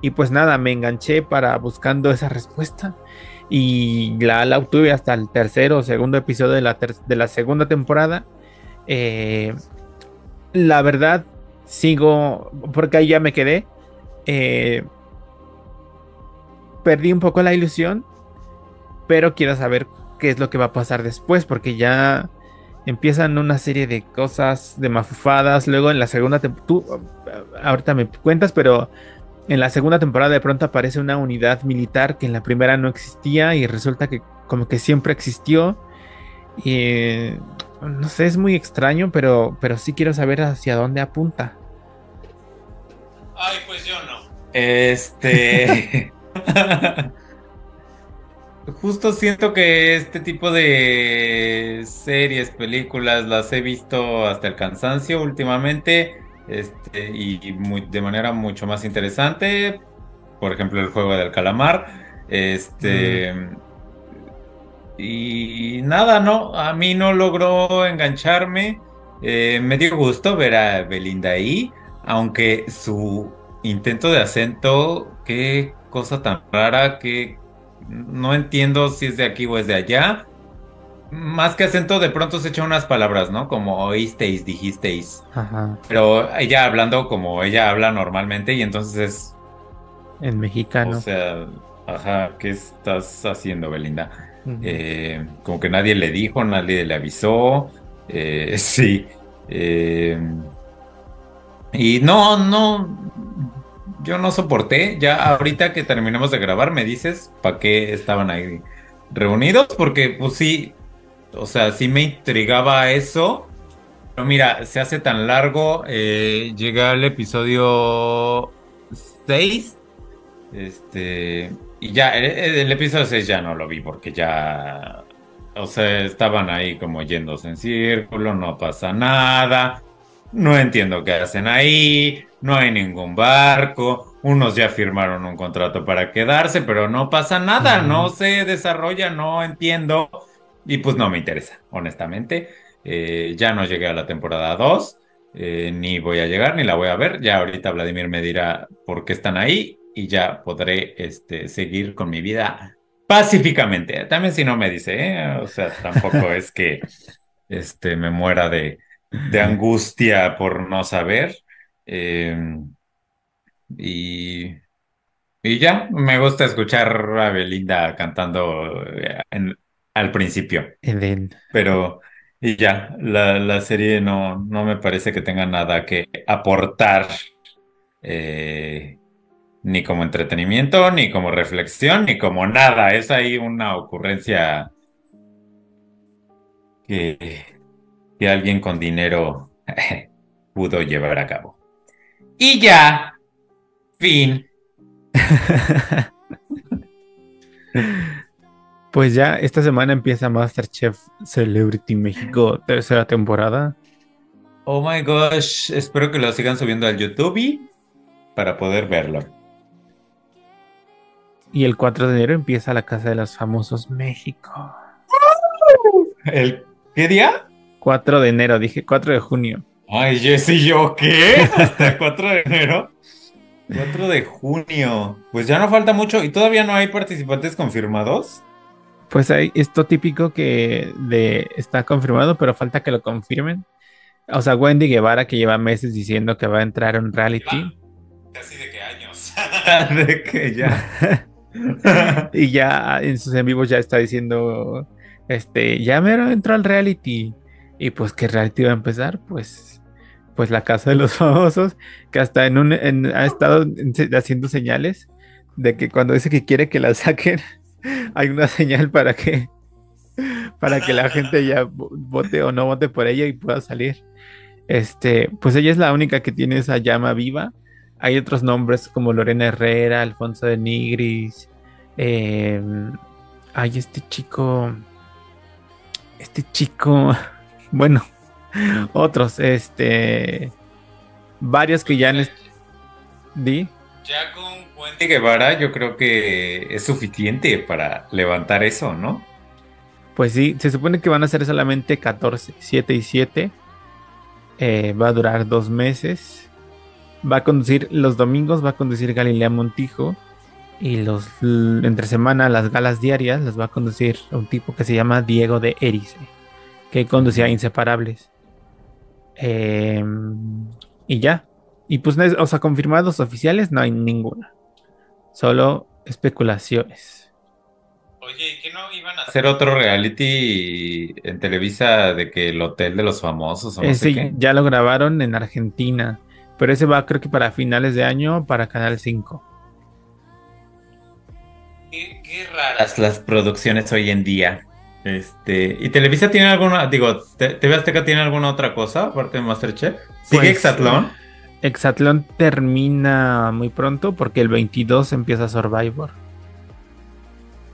Y pues nada, me enganché para buscando esa respuesta y la, la obtuve hasta el tercero o segundo episodio de la, de la segunda temporada. Eh, la verdad, sigo, porque ahí ya me quedé. Eh, perdí un poco la ilusión, pero quiero saber qué es lo que va a pasar después, porque ya empiezan una serie de cosas de mafufadas. Luego en la segunda temporada, tú ahorita me cuentas, pero en la segunda temporada de pronto aparece una unidad militar que en la primera no existía y resulta que como que siempre existió. Y no sé, es muy extraño, pero, pero sí quiero saber hacia dónde apunta. Ay, pues yo no. Este. Justo siento que este tipo de series, películas, las he visto hasta el cansancio últimamente este, y de manera mucho más interesante. Por ejemplo, el juego del calamar. Este. Y nada, no, a mí no logró engancharme. Eh, me dio gusto ver a Belinda ahí, aunque su intento de acento, qué cosa tan rara, qué no entiendo si es de aquí o es de allá. Más que acento, de pronto se echa unas palabras, ¿no? Como oísteis, dijisteis. Ajá. Pero ella hablando como ella habla normalmente y entonces es... En mexicano. O sea, ajá, ¿qué estás haciendo, Belinda? eh, como que nadie le dijo, nadie le avisó. Eh, sí. Eh, y no, no, yo no soporté. Ya ahorita que terminemos de grabar, me dices para qué estaban ahí reunidos, porque pues sí, o sea, sí me intrigaba eso. Pero mira, se hace tan largo. llega el episodio 6. Este. Y ya, el, episodio 6 ya no lo vi porque ya. O sea, estaban ahí como yéndose en círculo, no pasa nada. No entiendo qué hacen ahí, no hay ningún barco. Unos ya firmaron un contrato para quedarse, pero no pasa nada, no se desarrolla, no entiendo. Y pues no me interesa, honestamente. Eh, ya no llegué a la temporada 2, eh, ni voy a llegar, ni la voy a ver. Ya ahorita Vladimir me dirá por qué están ahí y ya podré este, seguir con mi vida pacíficamente. También si no me dice, ¿eh? o sea, tampoco es que este, me muera de, de angustia por no saber. Em, y, y ya, me gusta escuchar a Belinda cantando eh, al principio. Pero, y ya, la, la, serie no, no me parece que tenga nada que aportar. Eh, ni como entretenimiento, ni como reflexión, ni como nada. Es ahí una ocurrencia que, que alguien con dinero pudo llevar a cabo. Y ya, fin. Pues ya esta semana empieza Masterchef Celebrity México, tercera temporada. Oh my gosh, espero que lo sigan subiendo al YouTube para poder verlo. Y el 4 de enero empieza la Casa de los Famosos México. ¿El qué día? 4 de enero, dije 4 de junio. Ay, Jessy, ¿yo qué? ¿Hasta 4 de enero? 4 de junio. Pues ya no falta mucho y todavía no hay participantes confirmados. Pues hay esto típico que de, está confirmado, pero falta que lo confirmen. O sea, Wendy Guevara que lleva meses diciendo que va a entrar en un reality. Casi de qué años. de que ya. y ya en sus en vivos ya está diciendo, este, ya me entró al reality. Y pues, ¿qué reality va a empezar? Pues, pues la casa de los famosos, que hasta en un, ha estado haciendo señales de que cuando dice que quiere que la saquen, hay una señal para que, para que la gente ya vote o no vote por ella y pueda salir. Este, pues ella es la única que tiene esa llama viva hay otros nombres como Lorena Herrera, Alfonso de Nigris. Em, hay este chico. Este chico. Bueno, otros. Este. Varios que ya han. ¿Di? Ya con Wendy Guevara, yo creo que es suficiente para levantar eso, ¿no? Pues sí, se supone que van a ser solamente 14, 7 y 7. Eh, va a durar dos meses va a conducir los domingos, va a conducir Galilea Montijo. Y los entre semana, las galas diarias, las va a conducir un tipo que se llama Diego de Erice, que conducía Inseparables. Em, y ya. Y pues, o sea, confirmados oficiales no hay ninguna. Solo especulaciones. Oye, ¿y qué no iban a hacer otro reality en Televisa de que el hotel de los famosos o no sé ya lo grabaron en Argentina. Pero ese va creo que para finales de año para Canal 5. Qué, raras las producciones hoy en día. Este, ¿y Televisa tiene alguna, digo, TV Azteca tiene alguna otra cosa aparte de Masterchef? ¿Sigue pues, Exatlón? Exatlón termina muy pronto porque el 22 empieza Survivor.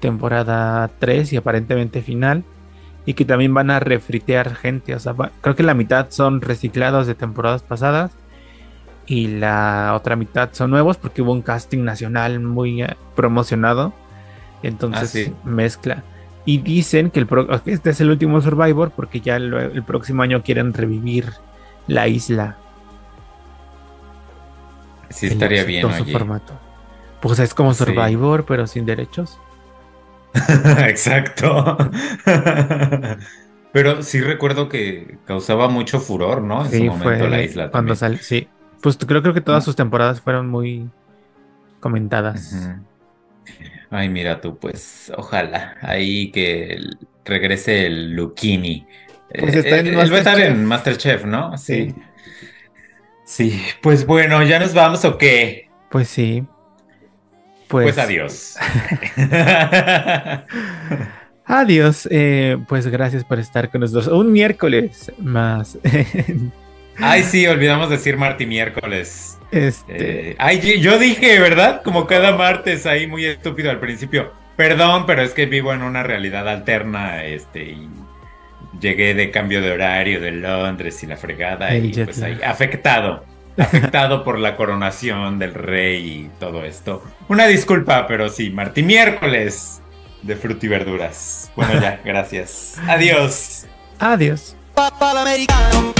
Temporada 3 y aparentemente final. Y que también van a refritear gente. O sea, creo que la mitad son reciclados de temporadas pasadas y la otra mitad son nuevos porque hubo un casting nacional muy eh, promocionado. Entonces ah, mezcla. Y dicen que el este es el último Survivor porque ya el, próximo año quieren revivir la isla. Sí, estaría bien. Su formato. Pues es como Survivor, pero sin derechos. Exacto. pero sí recuerdo que causaba mucho furor, ¿no? En su momento la isla. Cuando sale, sí. Pues creo, creo que todas sus temporadas fueron muy comentadas. Ay, mira tú, pues ojalá ahí que regrese el Lucchini. Pues está en Eh, él va a estar en Masterchef, ¿no? Sí. Sí, pues bueno, ¿ya nos vamos o qué? Pues sí. Pues, Pues adiós. Adiós. eh, pues gracias por estar con nosotros. Un miércoles más. Ay, sí, olvidamos decir martes y miércoles. Este. Eh, ay, yo- dije, ¿verdad? Como cada martes ahí muy estúpido al principio. Perdón, pero es que vivo en una realidad alterna, este, y llegué de cambio de horario de Londres y la fregada, El y pues lag. ahí, afectado, afectado por la coronación del rey y todo esto. Una disculpa, pero sí, martes y miércoles de fruta y verduras. Bueno, ya, gracias. Adiós. Adiós. Papà l'americano